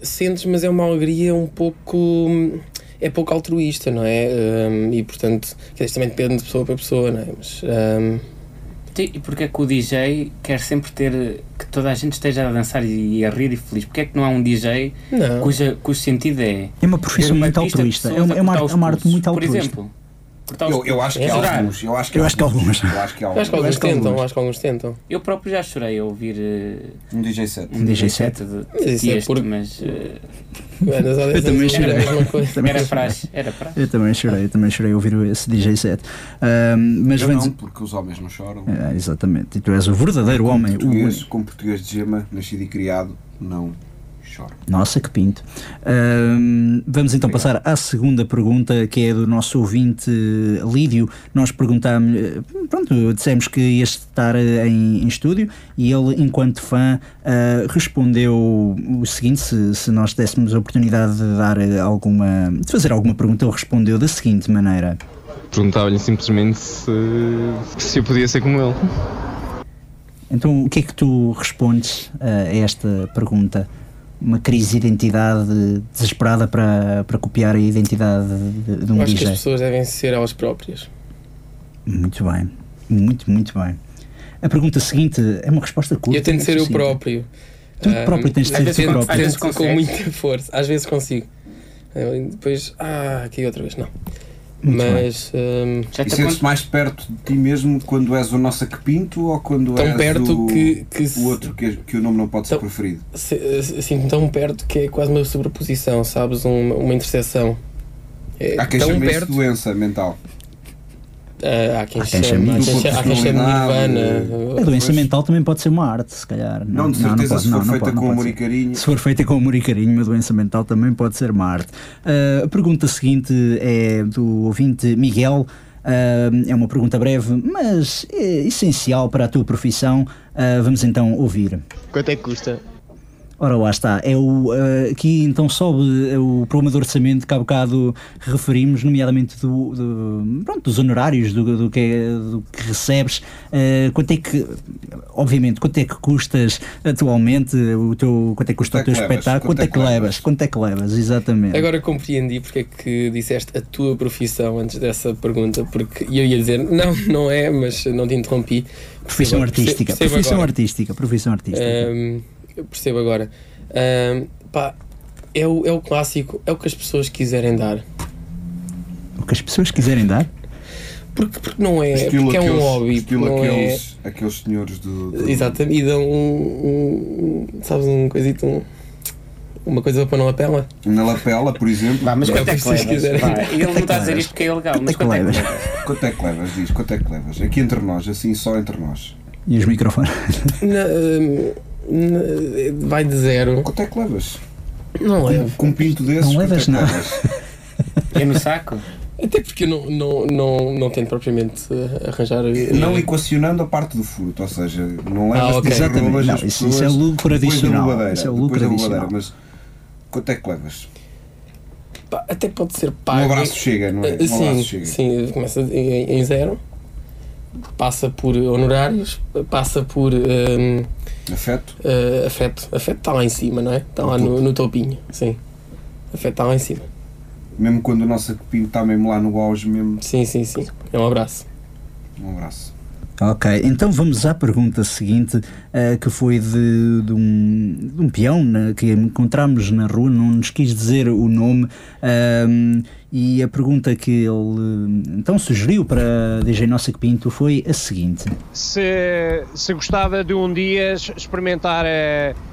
Speaker 5: sentes, mas é uma alegria um pouco. É pouco altruísta, não é? Ahm, e portanto, dizer, também depende de pessoa para pessoa, não é? Mas. ahm,
Speaker 2: Sim, E porque é que o DJ quer sempre ter que toda a gente esteja a dançar e a rir e feliz? Porque é que não há um DJ
Speaker 5: Não.
Speaker 2: cuja, cujo sentido é.
Speaker 1: É uma profissão
Speaker 2: uma
Speaker 1: muito
Speaker 2: de
Speaker 1: altruísta. É uma- é uma arte- é uma arte muito
Speaker 2: Por
Speaker 1: altruísta.
Speaker 2: exemplo, cortar os
Speaker 16: Eu, eu acho que
Speaker 2: É
Speaker 16: alguns. Eu acho que
Speaker 1: Eu
Speaker 16: há
Speaker 1: acho que
Speaker 16: alguns. Eu acho que há
Speaker 5: eu acho que
Speaker 16: alguns.
Speaker 1: que
Speaker 5: tentam, acho que alguns tentam.
Speaker 2: Eu próprio já chorei a ouvir eh,
Speaker 16: Um DJ set.
Speaker 2: um
Speaker 1: DJ
Speaker 2: DJ
Speaker 1: set?
Speaker 2: set de,
Speaker 5: Mas isso
Speaker 2: de
Speaker 5: é
Speaker 2: este,
Speaker 5: porque-
Speaker 2: mas
Speaker 5: 10
Speaker 1: Eu também
Speaker 5: era
Speaker 1: chorei.
Speaker 2: era
Speaker 1: chorei.
Speaker 2: praxe. Era praxe.
Speaker 1: Eu também chorei, eu também chorei ouvir esse DJ set. Ahm, mas
Speaker 16: Eu
Speaker 1: vamos.
Speaker 16: não, porque os homens não choram.
Speaker 1: É, exatamente. E tu és o verdadeiro
Speaker 16: Como
Speaker 1: homem. o
Speaker 16: português,
Speaker 1: único.
Speaker 16: como português de gema, nascido e criado, não choro.
Speaker 1: Nossa, que pinto. Ahm, vamos então passar à segunda pergunta, que é do nosso ouvinte Lídio. Nós perguntámos, eh, pronto, dissemos que ia estar eh, em, em estúdio e ele, enquanto fã, ah, respondeu o seguinte: se, se nós dessemos a oportunidade de dar eh, alguma, de fazer alguma pergunta, ele respondeu da seguinte maneira.
Speaker 9: Perguntava-lhe simplesmente se, se eu podia ser como ele.
Speaker 1: Então, o que é que tu respondes eh, a esta pergunta? Uma crise de identidade desesperada para, para copiar a identidade de, de um
Speaker 5: Eu acho que
Speaker 1: DJ?
Speaker 5: as pessoas devem ser elas próprias.
Speaker 1: Muito bem, muito, muito bem. A pergunta seguinte é uma resposta curta.
Speaker 5: eu tento ser eu próprio.
Speaker 1: Tu
Speaker 5: Ah,
Speaker 1: próprio tens de ser tu
Speaker 5: tento-
Speaker 1: próprio.
Speaker 5: às vezes
Speaker 2: Às vezes
Speaker 5: com muita força. Às vezes consigo. Depois, ah, aqui outra vez, não.
Speaker 1: Muito
Speaker 5: Mas hum,
Speaker 2: Já
Speaker 16: E
Speaker 2: te
Speaker 16: sentes
Speaker 2: aconteceu?
Speaker 16: mais perto de ti mesmo quando és o nosso que pinto ou quando
Speaker 5: Tão
Speaker 16: és
Speaker 5: perto
Speaker 16: o,
Speaker 5: que- que
Speaker 16: o outro que, que o nome não pode ser
Speaker 5: Tão-
Speaker 16: preferido?
Speaker 5: se- se- sinto tão perto que é quase uma sobreposição, sabes? Uma, uma interseção. É
Speaker 16: Há quem
Speaker 5: tão
Speaker 16: chame isso
Speaker 5: perto.
Speaker 16: de doença mental.
Speaker 5: Há quem
Speaker 1: Há quem
Speaker 5: chame,
Speaker 1: chame
Speaker 5: há
Speaker 1: isso.
Speaker 5: quem chame, há quem chame
Speaker 16: Personalidade,
Speaker 5: Nirvana.
Speaker 1: A doença mental também pode ser uma arte, se calhar.
Speaker 16: Não, de certeza,
Speaker 1: pode,
Speaker 16: se for
Speaker 1: não, não
Speaker 16: feita
Speaker 1: pode, não
Speaker 16: com amor e carinho.
Speaker 1: Se for feita com amor e carinho, uma doença mental também pode ser uma arte. Ah, a pergunta seguinte é do ouvinte Miguel. Ah, é uma pergunta breve, mas é essencial para a tua profissão. Ah, vamos então ouvir.
Speaker 11: Quanto é que custa?
Speaker 1: Ora, lá está. É o, ah, aqui então sobe o problema de orçamento que há bocado referimos, nomeadamente do, do- pronto, dos honorários, do, do que, é- do que recebes. Ah, quanto é que, obviamente, quanto é que custas atualmente o teu, quanto é que custa o
Speaker 16: Quanto é
Speaker 1: teu
Speaker 16: que levas?
Speaker 1: espetáculo? Quanto é que levas? Quanto é que levas? Exatamente.
Speaker 5: Agora compreendi porque é que disseste a tua profissão antes dessa pergunta, porque eu ia dizer, não, não é, mas não te interrompi.
Speaker 1: profissão
Speaker 5: Percebo-
Speaker 1: artística.
Speaker 5: percebo
Speaker 1: profissão
Speaker 5: agora.
Speaker 1: artística. Profissão artística.
Speaker 5: Ahm, eu percebo agora. Ahm, pá, é o, é o clássico, é o que as pessoas quiserem dar.
Speaker 1: O que as pessoas quiserem dar.
Speaker 5: Porque, porque não é,
Speaker 16: Estilo
Speaker 5: porque é um
Speaker 16: aqueles-
Speaker 5: hobby,
Speaker 16: estilo
Speaker 5: não é.
Speaker 16: aqueles, aqueles senhores do. do-
Speaker 5: Exatamente, e dão um, um, um- sabes, um coisito, um, Uma coisa para na lapela?
Speaker 3: Na lapela, por exemplo.
Speaker 2: Vá, mas
Speaker 5: É
Speaker 2: quanto é
Speaker 5: o
Speaker 2: que
Speaker 5: que
Speaker 2: levas?
Speaker 5: quiserem.
Speaker 2: Vá, Ele não está a dizer isto porque é ilegal, mas quanto é que levas?
Speaker 3: Quanto é que levas? Diz, quanto é que levas? Aqui entre nós, assim, só entre nós.
Speaker 1: E os microfones?
Speaker 5: Na- hum, vai de zero.
Speaker 3: Quanto é que levas?
Speaker 5: Não levo.
Speaker 3: Com um pinto desses,
Speaker 1: Não levas
Speaker 3: é que
Speaker 1: nada.
Speaker 3: levas?
Speaker 2: É no saco?
Speaker 5: Até porque eu não, não, não, não tento propriamente eh, arranjar. eh,
Speaker 3: Não equacionando a parte do furto, ou seja, não levas
Speaker 5: Ah, ok.
Speaker 3: tipo,
Speaker 1: Exatamente. Não, isso-
Speaker 3: pessoas
Speaker 1: isso é lucro adicional. Isso é lucro adicional.
Speaker 3: Mas quanto é que levas?
Speaker 5: Até pode ser pago.
Speaker 3: Um abraço chega, não é?
Speaker 5: Eh,
Speaker 3: Um
Speaker 5: sim,
Speaker 3: abraço chega.
Speaker 5: sim, começa em, em zero, passa por honorários, passa por hum,
Speaker 3: Afeto?
Speaker 5: eh, afeto. Afeto está lá em cima, não é? Está lá no, no topinho, sim. Afeto está lá em cima.
Speaker 3: Mesmo quando o nosso pinto está mesmo lá no auge mesmo.
Speaker 5: Sim, sim, sim. É um abraço.
Speaker 3: Um abraço.
Speaker 1: Ok, então vamos à pergunta seguinte, eh, que foi de, de um, de um peão né, que encontramos na rua, não nos quis dizer o nome, ahm, e a pergunta que ele então sugeriu para a DJ Nossa que Pinto foi a seguinte:
Speaker 18: se, se gostava de um dia experimentar,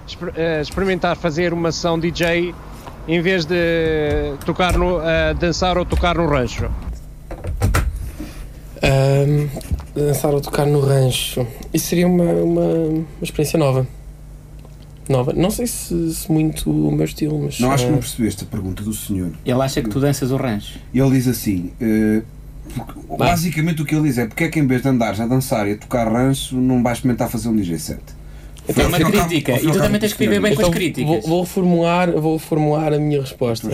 Speaker 18: exper- eh, experimentar fazer uma sessão DJ em vez de tocar no, eh, dançar ou tocar no rancho.
Speaker 5: Ahm, dançar ou tocar no rancho. Isso seria uma, uma, uma experiência nova. Nova. Não sei se, se muito o meu estilo, mas.
Speaker 3: Não acho que não percebeste a pergunta do senhor.
Speaker 2: Ele acha que tu danças o rancho.
Speaker 3: Ele diz assim: eh, porque- basicamente o que ele diz é porque é que em vez de andares a dançar e a tocar ranço, não vais experimentar fazer um DJ set?
Speaker 2: É uma crítica. E tu também tens que viver bem com as
Speaker 5: Então,
Speaker 2: críticas.
Speaker 5: Vou, vou, formular, vou formular a minha resposta.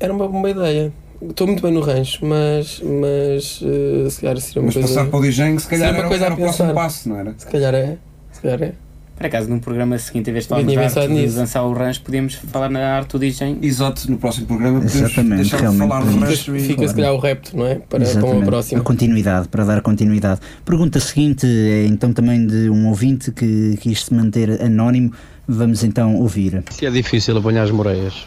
Speaker 5: Era uma boa ideia. Estou muito bem no rancho, mas, mas eh, se calhar seria uma
Speaker 3: Mas
Speaker 5: coisa.
Speaker 3: passar para o DJ, se calhar
Speaker 5: uma
Speaker 3: era-
Speaker 5: coisa
Speaker 3: era o próximo passo, não era?
Speaker 5: Se calhar é. Se calhar é.
Speaker 2: Por acaso, num programa seguinte, em vez de falarmos de dançar o rancho, podíamos falar na arte do DJ.
Speaker 3: Exato, no próximo programa podemos
Speaker 1: Exatamente,
Speaker 3: deixar de
Speaker 1: realmente
Speaker 3: falar de
Speaker 1: podemos.
Speaker 3: rancho e
Speaker 5: Fica se calhar o repto, não é? Para, para uma
Speaker 1: Exatamente,
Speaker 5: próxima.
Speaker 1: a continuidade, para dar continuidade. Pergunta seguinte é então também de um ouvinte que quis se manter anónimo. Vamos então ouvir.
Speaker 7: Se é difícil apanhar as moreias.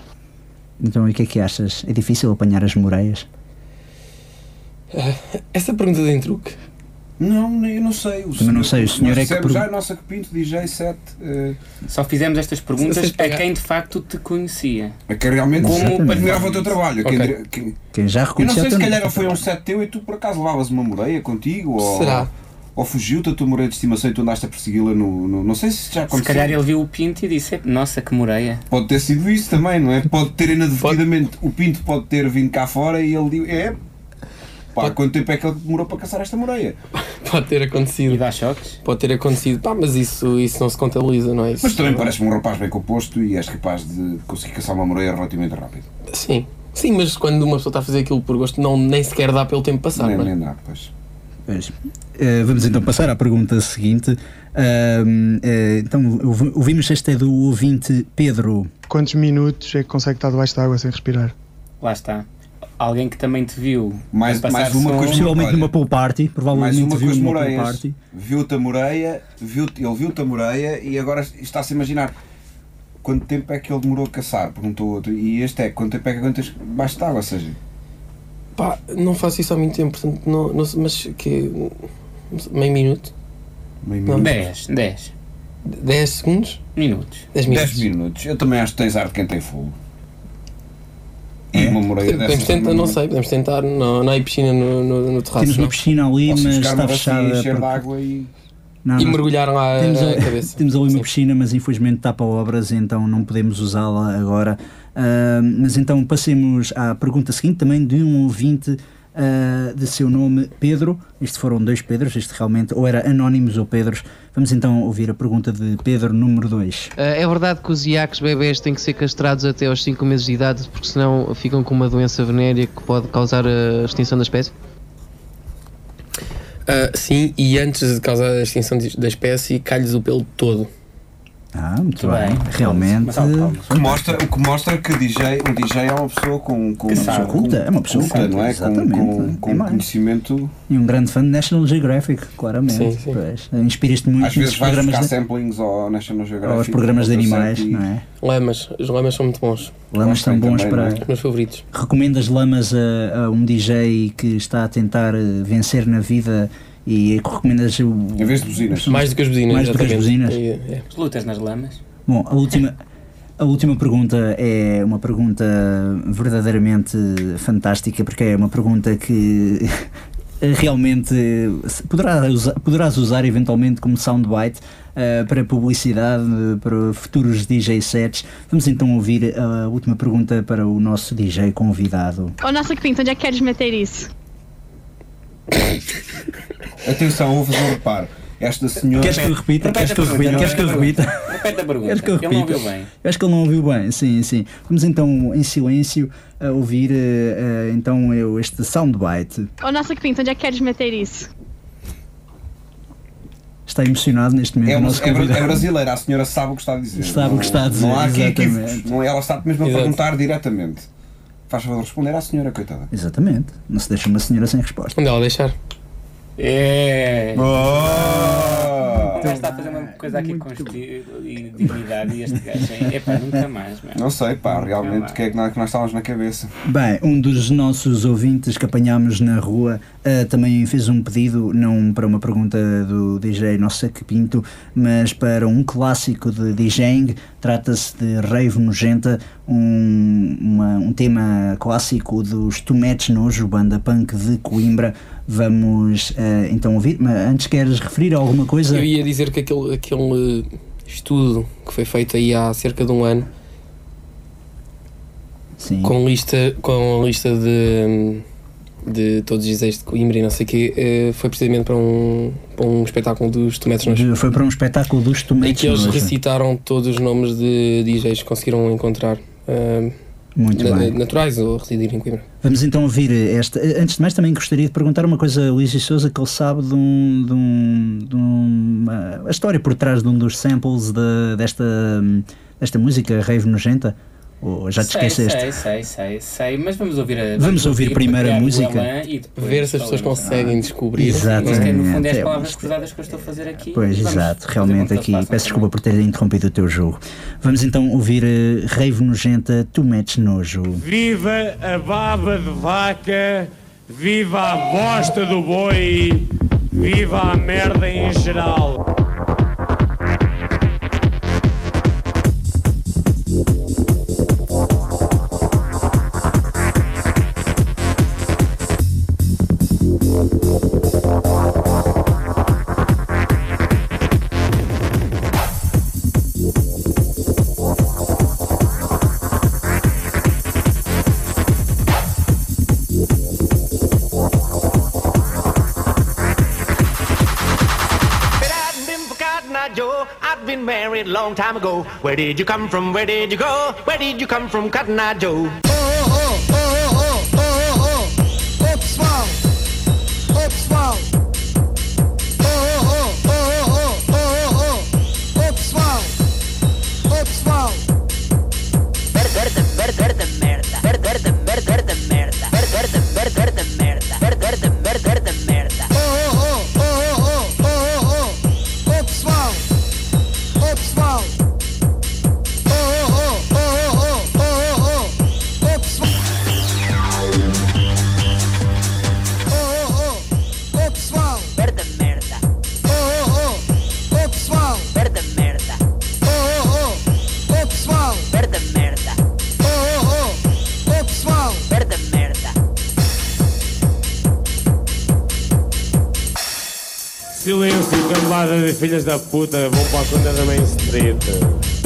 Speaker 1: Então, e o que é que achas? É difícil apanhar as moreias?
Speaker 5: Ah, Essa pergunta tem truque.
Speaker 3: Não, eu não sei. O
Speaker 1: Também não sei, o senhor é que pergun-
Speaker 3: já a nossa que pinto DJ set. eh,
Speaker 2: Só fizemos estas perguntas a quem de facto te conhecia.
Speaker 3: é que realmente
Speaker 2: Como
Speaker 3: admirava o teu trabalho. Quem
Speaker 5: Ok.
Speaker 3: diria- quem-
Speaker 1: Quem já
Speaker 3: Eu não
Speaker 1: reconheceu
Speaker 3: sei se calhar foi um set teu e tu por acaso levavas uma moreia contigo
Speaker 5: Será?
Speaker 3: ou fugiu-te a tua moreia de estimação e tu andaste a persegui-la no, no- Não sei se já
Speaker 2: Se
Speaker 3: aconteceu.
Speaker 2: calhar ele viu o pinto e disse: Nossa, que moreia.
Speaker 3: Pode ter sido isso também, não é? Pode ter inadvertidamente. O Pinto pode ter vindo cá fora e ele diz: É. Pá, quanto tempo é que ele demorou para caçar esta moreia?
Speaker 5: Pode ter acontecido.
Speaker 2: E dá choques?
Speaker 5: Pode ter acontecido. Pá, mas isso, isso não se contabiliza, não é? Isso,
Speaker 3: Mas também parece-me um rapaz bem composto e és capaz de conseguir caçar uma moreia relativamente rápido.
Speaker 5: Sim. Sim, mas quando uma pessoa está a fazer aquilo por gosto, não, nem sequer dá pelo tempo passar.
Speaker 3: nem,
Speaker 5: não é?
Speaker 3: nem dá, pois.
Speaker 1: Pois. Eh, vamos então passar à pergunta seguinte. Eh, então, ouvi- ouvimos esta é do ouvinte Pedro.
Speaker 13: Quantos minutos é que consegue estar debaixo de água sem respirar?
Speaker 2: Lá está. Alguém que também te viu.
Speaker 3: Mais- mais uma
Speaker 2: som.
Speaker 3: coisa-
Speaker 1: Possivelmente numa pool party.
Speaker 3: Mais
Speaker 1: Provavelmente
Speaker 3: uma
Speaker 1: viu numa pool party.
Speaker 3: Viu-te a moreia, viu ele viu-te a moreia e agora está-se a imaginar quanto tempo é que ele demorou a caçar, perguntou outro. E este é, quanto tempo é que aguentas debaixo de água? Ou seja,
Speaker 5: Pá, não faço isso há muito tempo, portanto, não, não sei, mas que. meio minuto?
Speaker 3: meio minuto.
Speaker 2: 10, 10
Speaker 5: 10 segundos?
Speaker 2: minutos.
Speaker 5: 10 minutos.
Speaker 3: 10 minutos. Eu também acho que tens ar de quem tem fogo. E uma moreia
Speaker 5: Podemos tentar, não sei, podemos tentar. Não, não há piscina no, no, no terraço.
Speaker 1: Temos uma
Speaker 5: não?
Speaker 1: piscina ali, mas está
Speaker 3: bacia
Speaker 1: fechada. por-
Speaker 3: água e.
Speaker 1: Não,
Speaker 5: E
Speaker 1: não.
Speaker 5: mergulhar lá
Speaker 1: Temos,
Speaker 5: a,
Speaker 1: a-
Speaker 5: cabeça.
Speaker 1: temos ali uma
Speaker 5: Sim.
Speaker 1: piscina, mas infelizmente está para obras, então não podemos usá-la agora. Ah, mas então passemos à pergunta seguinte, também de um ouvinte ah, de seu nome Pedro. Isto foram dois Pedros, isto realmente, ou era Anónimos ou Pedros. Vamos então ouvir a pergunta de Pedro número 2.
Speaker 11: Ah, é verdade que os iaques bebés têm que ser castrados até aos 5 meses de idade porque senão ficam com uma doença venérea que pode causar a extinção da espécie?
Speaker 5: Ah, sim, e antes de causar a extinção da espécie, cai-lhes o pelo todo.
Speaker 1: Ah, muito
Speaker 2: Muito
Speaker 1: bem.
Speaker 2: bem.
Speaker 1: Realmente.
Speaker 2: Mas um calma.
Speaker 3: Que mostra, o que mostra que DJ, um DJ é uma pessoa com, com,
Speaker 2: Que
Speaker 3: com-
Speaker 2: sabe.
Speaker 3: com-
Speaker 1: Culta, é uma pessoa
Speaker 3: culta,
Speaker 1: culta,
Speaker 3: não é? Com,
Speaker 1: exatamente.
Speaker 3: com, com
Speaker 1: E mais.
Speaker 3: conhecimento.
Speaker 1: E um grande fã de National Geographic, claramente.
Speaker 5: Sim, sim.
Speaker 1: Inspiras-te muito
Speaker 3: Às vezes vais
Speaker 1: programas
Speaker 3: buscar
Speaker 1: de,
Speaker 3: samplings ao National Geographic.
Speaker 1: aos programas de animais,
Speaker 3: e-
Speaker 1: não é?
Speaker 5: Lamas, os lamas são muito bons.
Speaker 1: Lamas são bons
Speaker 3: também,
Speaker 1: para.
Speaker 3: é?
Speaker 5: Os meus favoritos.
Speaker 1: Recomendas lamas a, a um DJ que está a tentar eh, vencer na vida e recomendas o.
Speaker 3: Em vez de buzinas.
Speaker 5: Mais do que as buzinas,
Speaker 1: Mais do que as buzinas.
Speaker 5: É, é.
Speaker 2: Lutas nas lamas.
Speaker 1: Bom, a última, A última pergunta é uma pergunta verdadeiramente fantástica, porque é uma pergunta que realmente poderás usar, poderás usar eventualmente como soundbite uh, para publicidade, para futuros DJ sets. Vamos então ouvir a última pergunta para o nosso DJ convidado.
Speaker 10: Ô, nossa Quinta, onde é que queres meter isso?
Speaker 16: Atenção, fazer um reparo. Esta senhora.
Speaker 1: Queres que eu repita? Queres que eu repita? Queres que eu repita?
Speaker 2: Repete a pergunta.
Speaker 1: Queres que eu
Speaker 2: Ele não
Speaker 1: repita?
Speaker 2: ouviu bem.
Speaker 1: Eu acho que ele não ouviu bem, sim, sim. Vamos então em silêncio a ouvir eh, eh, então eu este soundbite.
Speaker 10: Ô, nossa Quinta, onde é que queres meter isso?
Speaker 1: Está emocionado neste momento
Speaker 16: É, uma- é é brasileira, a senhora sabe o que está a dizer.
Speaker 1: Sabe o que está a dizer,
Speaker 16: Não há aqui equívocos. Não, ela está mesmo a
Speaker 1: Exato.
Speaker 16: perguntar diretamente. Faz favor responder à senhora, coitada.
Speaker 1: Exatamente. Não se deixa uma senhora sem resposta.
Speaker 5: Onde ela deixar?
Speaker 2: É.
Speaker 16: Oh!
Speaker 2: O gajo está a fazer uma coisa aqui com e dignidade e este gajo, hein? epá, nunca mais, meu.
Speaker 16: Não sei, pá,
Speaker 2: Nunca
Speaker 16: realmente o que é que nós, que nós estávamos na cabeça?
Speaker 1: Bem, um dos nossos ouvintes que apanhámos na rua eh, também fez um pedido, não para uma pergunta do DJ Nossa Que Pinto, mas para um clássico de DJing. Trata-se de Rave Nojenta, um, uma- um tema clássico dos Tometes Nojo, banda punk de Coimbra. Vamos eh, então ouvir, mas antes queres referir alguma coisa?
Speaker 5: Eu ia dizer que aquele, aquele estudo que foi feito aí há cerca de um ano
Speaker 1: Sim.
Speaker 5: com lista, com lista de, de todos os DJs de Coimbra e não sei o quê, eh, foi precisamente para um, para um espetáculo dos Tometes Nós.
Speaker 1: Foi para um espetáculo dos
Speaker 5: Em
Speaker 1: Tometes
Speaker 5: que eles
Speaker 1: Nojo.
Speaker 5: recitaram todos os nomes de DJs que conseguiram encontrar. eh,
Speaker 1: Muito bem.
Speaker 5: Naturais ou residir em Coimbra.
Speaker 1: Vamos então ouvir esta. Antes de mais, também gostaria de perguntar uma coisa a Luís e Souza que ele sabe de, um, de, um, de uma- a história por trás de um dos samples de- desta, desta música Rave Nojenta. Ou já te
Speaker 2: sei,
Speaker 1: esqueceste?
Speaker 2: Sei, sei, sei, sei, mas vamos ouvir a.
Speaker 1: Vamos ouvir primeiro a música?
Speaker 2: E
Speaker 5: Ver se as pessoas
Speaker 2: falamos.
Speaker 5: conseguem descobrir.
Speaker 1: Exatamente.
Speaker 2: Isto é, no fundo, é as
Speaker 1: É,
Speaker 2: palavras cruzadas que eu estou a fazer aqui.
Speaker 1: Pois,
Speaker 2: Vamos
Speaker 1: exato, realmente aqui. Peço desculpa por ter interrompido o teu jogo. Vamos então ouvir eh, Rave Nojenta, Tu Metes Nojo.
Speaker 19: Viva a baba de vaca, viva a bosta do boi, viva a merda em geral.
Speaker 20: A long time ago. Where did you come from? Where did you go? Where did you come from, Cotton Eye Joe?
Speaker 19: Filhas da puta, vão para a conta da Main Street.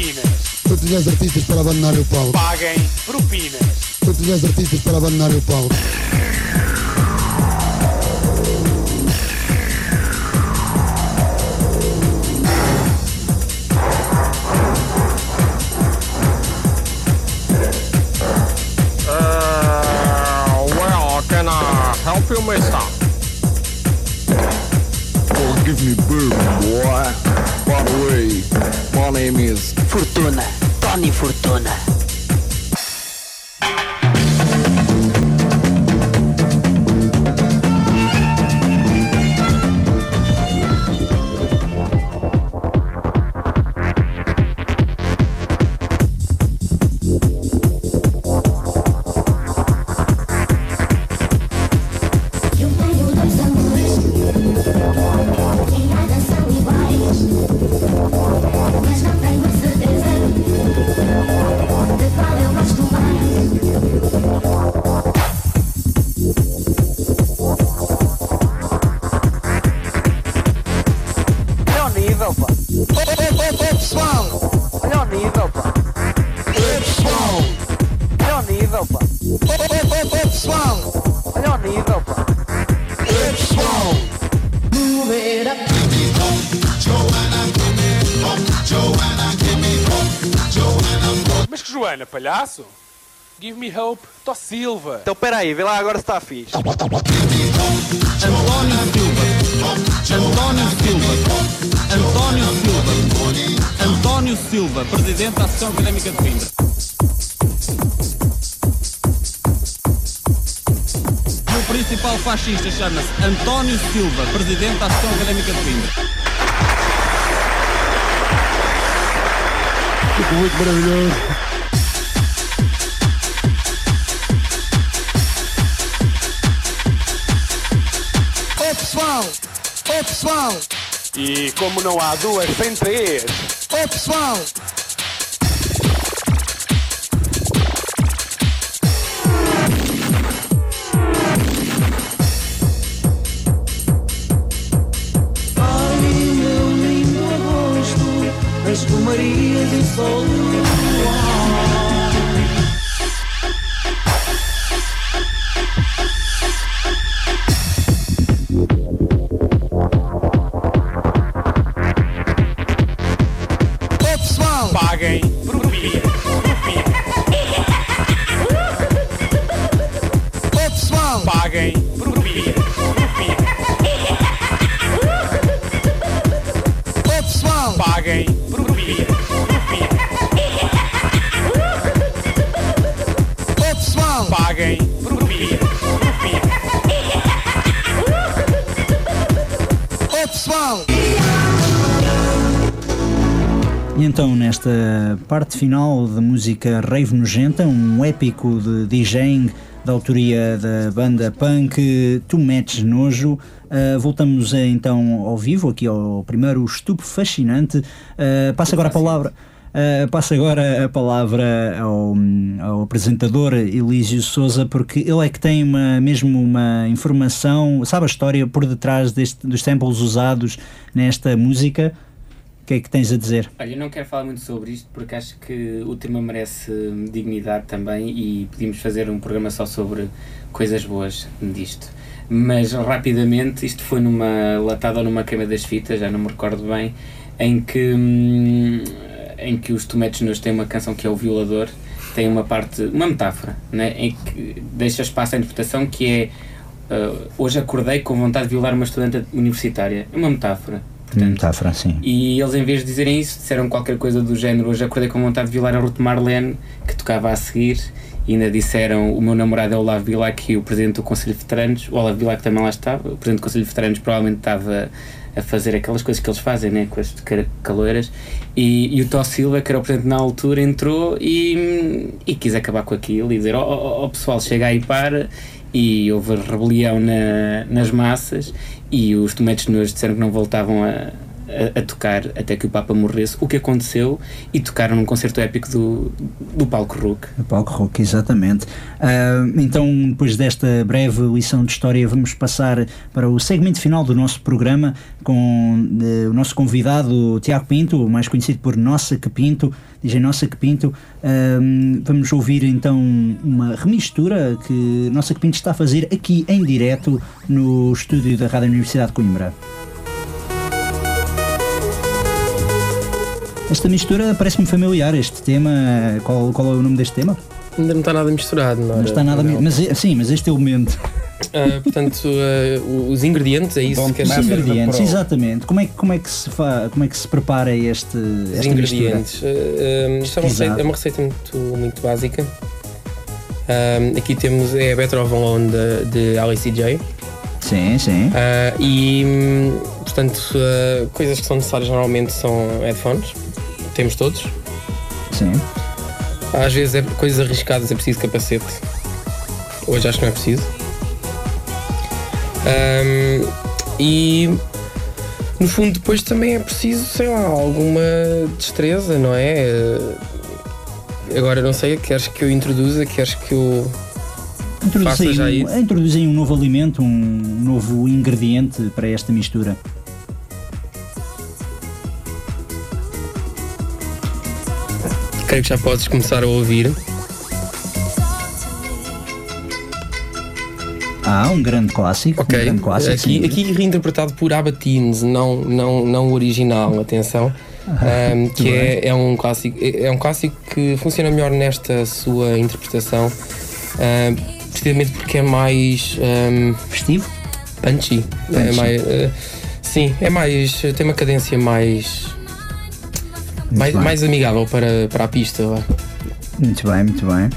Speaker 19: Propinas.
Speaker 20: Tu tinhas artistas para abandonar o palco.
Speaker 19: Paguem propinas.
Speaker 20: Tu tinhas artistas para abandonar o palco.
Speaker 21: Give me
Speaker 19: hope, Tó Silva.
Speaker 22: Então peraí, vê lá agora se está fixe.
Speaker 23: António Silva. António Silva. António Silva. António Silva, presidente da Associação Académica de Coimbra. E o principal fascista chama-se António Silva, presidente da Associação Académica de Coimbra.
Speaker 20: Muito maravilhoso. Pessoal! Ô, pessoal!
Speaker 19: E como não há duas sem três,
Speaker 20: Ô, pessoal! Ai, meu lindo agosto, as romarias e o sol
Speaker 1: E então, nesta parte final da música Rave Nojenta, um épico de DJing da autoria da banda punk Tu Metes Nojo, uh, voltamos a, então ao vivo, aqui ao primeiro Estupo Fascinante. Uh, passa agora a palavra. Uh, passo agora a palavra ao, ao apresentador Elísio Souza, porque ele é que tem uma, mesmo uma informação, sabe a história por detrás deste, dos samples usados nesta música. Que é que tens a dizer?
Speaker 2: Olha, eu não quero falar muito sobre isto porque acho que o tema merece dignidade também e podíamos fazer um programa só sobre coisas boas disto. mas rapidamente isto foi numa latada ou numa queima das fitas, já não me recordo bem, em que, hum, em que os Tometes Nos têm uma canção que é o Violador, tem uma parte, uma metáfora, né, em que deixa espaço à interpretação que é uh, hoje acordei com vontade de violar uma estudante universitária. É uma metáfora.
Speaker 1: Metáfora, sim.
Speaker 2: E eles, em vez de dizerem isso, disseram qualquer coisa do género. Hoje acordei com vontade de violar a Ruth Marlene, que tocava a seguir. E ainda disseram: O meu namorado é o Olavo Bilac e o presidente do Conselho de Veteranos. O Olavo Bilac também lá estava. O presidente do Conselho de Veteranos provavelmente estava a fazer aquelas coisas que eles fazem, né, com as caloeiras. E, e o Tó Silva, que era o presidente na altura, entrou e, e quis acabar com aquilo e dizer: Ó oh, pessoal, chega aí para. E houve rebelião na, nas massas e os tomates nós disseram que não voltavam a, a, a tocar até que o Papa morresse, o que aconteceu, e tocaram num concerto épico do, do palco Rook.
Speaker 1: O palco rock, exatamente. Ah, então, depois desta breve lição de história, vamos passar para o segmento final do nosso programa com eh, o nosso convidado Tiago Pinto, mais conhecido por Nossa Que Pinto, DJ Nossa Que Pinto. Ah, vamos ouvir então uma remistura que Nossa Que Pinto está a fazer aqui em direto no estúdio da Rádio Universidade de Coimbra. Esta mistura parece-me familiar, este tema. Qual, qual é o nome deste tema?
Speaker 5: Ainda não está nada misturado, não
Speaker 1: Não está nada. mi- Mas, é- sim, mas este é o momento.
Speaker 5: Ah, portanto, o- os ingredientes, é isso que queres
Speaker 1: Os ingredientes, exatamente. Como é, que- como é que se fa, como é que se prepara este,
Speaker 5: Os
Speaker 1: esta
Speaker 5: ingredientes.
Speaker 1: mistura?
Speaker 5: Ah, isto é uma, receita, é uma receita muito, muito básica. Aqui temos é a Better of Alone de, de Alice J.
Speaker 1: Sim, sim.
Speaker 5: Ah, e, portanto, ah, coisas que são necessárias normalmente são headphones. Temos todos.
Speaker 1: Sim.
Speaker 5: Às vezes, é, coisas arriscadas, é preciso capacete. Hoje acho que não é preciso. Ahm, e no fundo depois também é preciso, sei lá, alguma destreza, não é? Agora não sei, queres que eu introduza, queres que eu
Speaker 1: Introduzem
Speaker 5: já
Speaker 1: um,
Speaker 5: isso?
Speaker 1: introduzem um novo alimento, um novo ingrediente para esta mistura.
Speaker 5: Creio que já podes começar a ouvir.
Speaker 1: Ah, um grande clássico.
Speaker 5: Ok,
Speaker 1: Um grande clássico,
Speaker 5: aqui, aqui reinterpretado por Abatines, não, não, não original, atenção.
Speaker 1: Ah,
Speaker 5: Ahm,
Speaker 1: muito
Speaker 5: que é, é um clássico é é um clássico que funciona melhor nesta sua interpretação ahm, precisamente porque é mais ahm,
Speaker 1: festivo
Speaker 5: punchy, É
Speaker 1: Punchy.
Speaker 5: mais, eh, sim é mais tem uma cadência mais mais,
Speaker 1: bem.
Speaker 5: mais amigável para, para a pista vá.
Speaker 1: Muito bem, muito bem.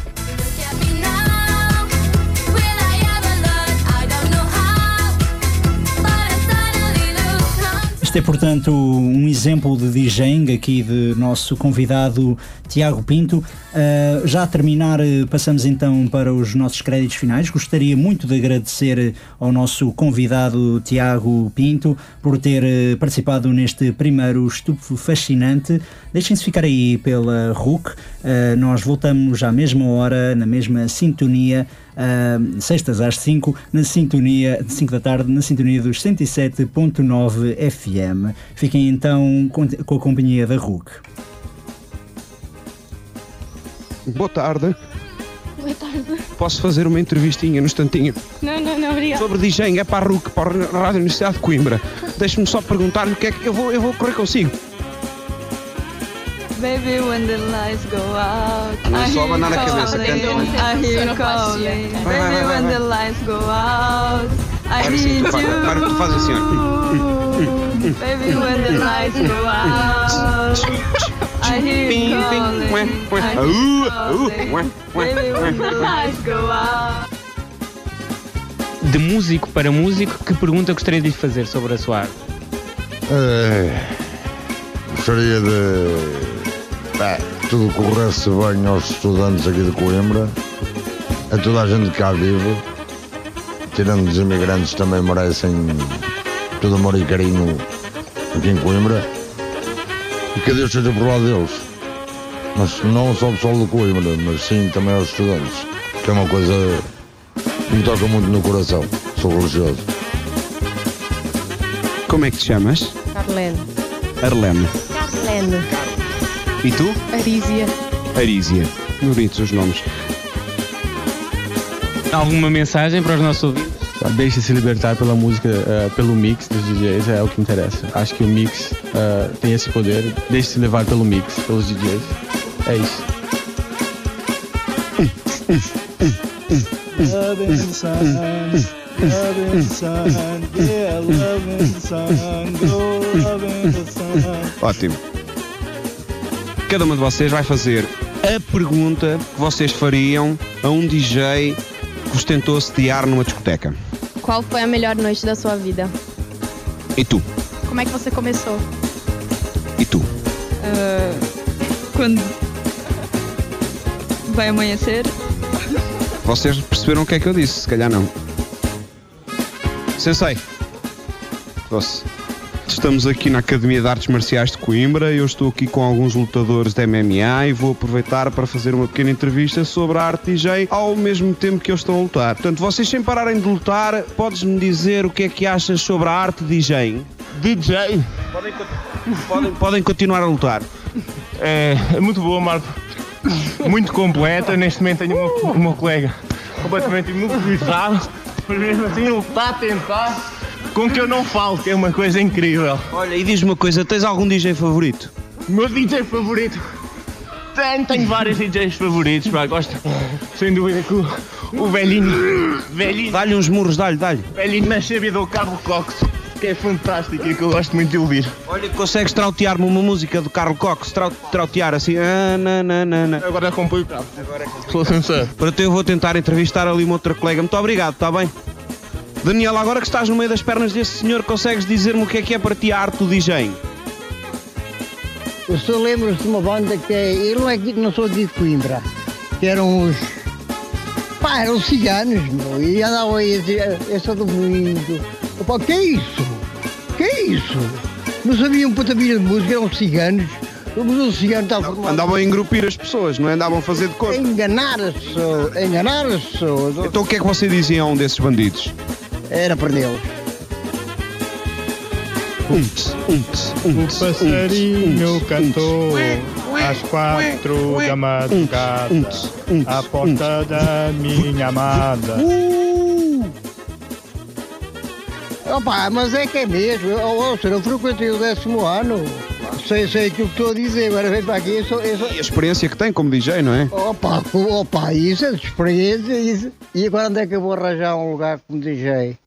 Speaker 1: Este é, portanto, um exemplo de DJing aqui de nosso convidado Tiago Pinto. Ah, já a terminar, eh, passamos então para os nossos créditos finais. Gostaria muito de agradecer ao nosso convidado Tiago Pinto por ter eh, participado neste primeiro estupro fascinante. Deixem-se ficar aí pela RUC. Ah, nós voltamos à mesma hora, na mesma sintonia. Uh, sextas às 5, na sintonia, 5 da tarde, na sintonia dos 107.9 FM. Fiquem então com, com a companhia da RUC.
Speaker 24: Boa tarde.
Speaker 17: Boa tarde.
Speaker 24: Posso fazer uma entrevistinha no instantinho?
Speaker 17: Não, não, não, obrigada.
Speaker 24: Sobre DJing, é para a RUC, para a Rádio Universidade de Coimbra. Deixe-me só perguntar-lhe o que é que eu vou, eu vou correr consigo.
Speaker 25: Baby, when the lights go out,
Speaker 24: Não
Speaker 25: I
Speaker 24: só
Speaker 25: hear you
Speaker 24: abanar a
Speaker 25: calling.
Speaker 24: cabeça, canta,
Speaker 25: I hear you calling.
Speaker 24: Vai, vai,
Speaker 25: Baby,
Speaker 24: vai, vai,
Speaker 25: when the lights go out, I need
Speaker 24: faz,
Speaker 25: you.
Speaker 24: agora tu fazes assim, ó.
Speaker 25: Baby, when the lights go out, I hear you calling. I hear you
Speaker 24: au,
Speaker 25: calling. Baby, when the lights go out.
Speaker 26: De músico para músico, que pergunta gostaria de lhe fazer sobre a sua arte?
Speaker 14: É, gostaria de. Pá, que tudo corresse bem aos estudantes aqui de Coimbra, a toda a gente que cá vive, tirando os imigrantes também merecem todo amor e carinho aqui em Coimbra, e que Deus seja por lá deles. Mas não só o pessoal de Coimbra, mas sim também aos estudantes, que é uma coisa que me toca muito no coração, sou religioso.
Speaker 24: Como é que te chamas?
Speaker 17: Carlene.
Speaker 24: Arlene.
Speaker 17: Carlene.
Speaker 24: E tu?
Speaker 17: Arísia.
Speaker 24: Arísia. Bonitos os nomes.
Speaker 26: Alguma mensagem para os nossos ouvintes?
Speaker 7: Deixe-se libertar pela música, eh, pelo mix dos DJs, é o que interessa. Acho que o mix eh, tem esse poder. Deixe-se levar pelo mix, pelos DJs. É isso.
Speaker 27: Yeah, go.
Speaker 3: Ótimo. Cada uma de vocês vai fazer a pergunta que vocês fariam a um DJ que vos tentou sediar numa discoteca.
Speaker 10: Qual foi a melhor noite da sua vida?
Speaker 3: E tu?
Speaker 28: Como é que você começou?
Speaker 3: E tu?
Speaker 28: Ah, quando vai amanhecer?
Speaker 3: Vocês perceberam o que é que eu disse? Se calhar não. Sensei. Doce. Estamos aqui na Academia de Artes Marciais de Coimbra. Eu estou aqui com alguns lutadores de MMA e vou aproveitar para fazer uma pequena entrevista sobre a arte DJ ao mesmo tempo que eu estou a lutar. Portanto, vocês sem pararem de lutar, podes-me dizer o que é que achas sobre a arte DJ?
Speaker 29: DJ?
Speaker 3: Podem, podem, podem continuar a lutar.
Speaker 29: É, é muito boa, Marco. Muito completa. Neste momento tenho o meu, o meu colega completamente imobilizado. Mas mesmo assim ele está a tentar com que eu não falo, que é uma coisa incrível.
Speaker 3: Olha, e diz-me uma coisa, tens algum DJ favorito?
Speaker 29: Meu DJ favorito? Tenho, tenho vários DJs favoritos, pá, gosto sem dúvida que o, o velhinho, velhinho,
Speaker 3: Dá-lhe uns murros, dá-lhe, dá-lhe.
Speaker 29: velhinho na chave do Carlos Cox, que é fantástico e que eu gosto muito de ouvir.
Speaker 3: Olha, consegues trautear-me uma música do Carlos Cox? Trau, trautear assim. Ah, na, na, na, na.
Speaker 29: Agora acompanho o carro. Sou sincero.
Speaker 3: Para eu vou tentar entrevistar ali uma outra colega. Muito obrigado, está bem? Daniela, agora que estás no meio das pernas desse senhor, consegues dizer-me o que é que é para ti a arte do DJ?
Speaker 30: Eu só lembro de uma banda que é. Eu não, é, não sou de Coimbra, que eram os. Pá, eram ciganos, meu, e andavam aí a dizer, eu sou do mundo. Opa, que é isso? Que é isso? Não sabiam puta vida de música, eram ciganos. Mas o cigano está formado.
Speaker 3: Andavam a engrupir as pessoas, não é? Andavam a fazer de cor.
Speaker 30: Enganar as pessoas, enganar as pessoas.
Speaker 3: Então o que é que você dizia a um desses bandidos?
Speaker 30: Era perdê-los.
Speaker 27: O passarinho cantou às quatro da madrugada à porta da minha amada.
Speaker 30: Opa, mas é que é mesmo. Eu, eu, eu frequentei o décimo ano. Sei, sei aquilo que estou a dizer, agora vem para aqui. Eu sou, eu sou...
Speaker 3: E a experiência que tem como DJ, não é?
Speaker 30: Opa, opa, isso é de experiência. Isso. E agora onde é que eu vou arranjar um lugar como DJ?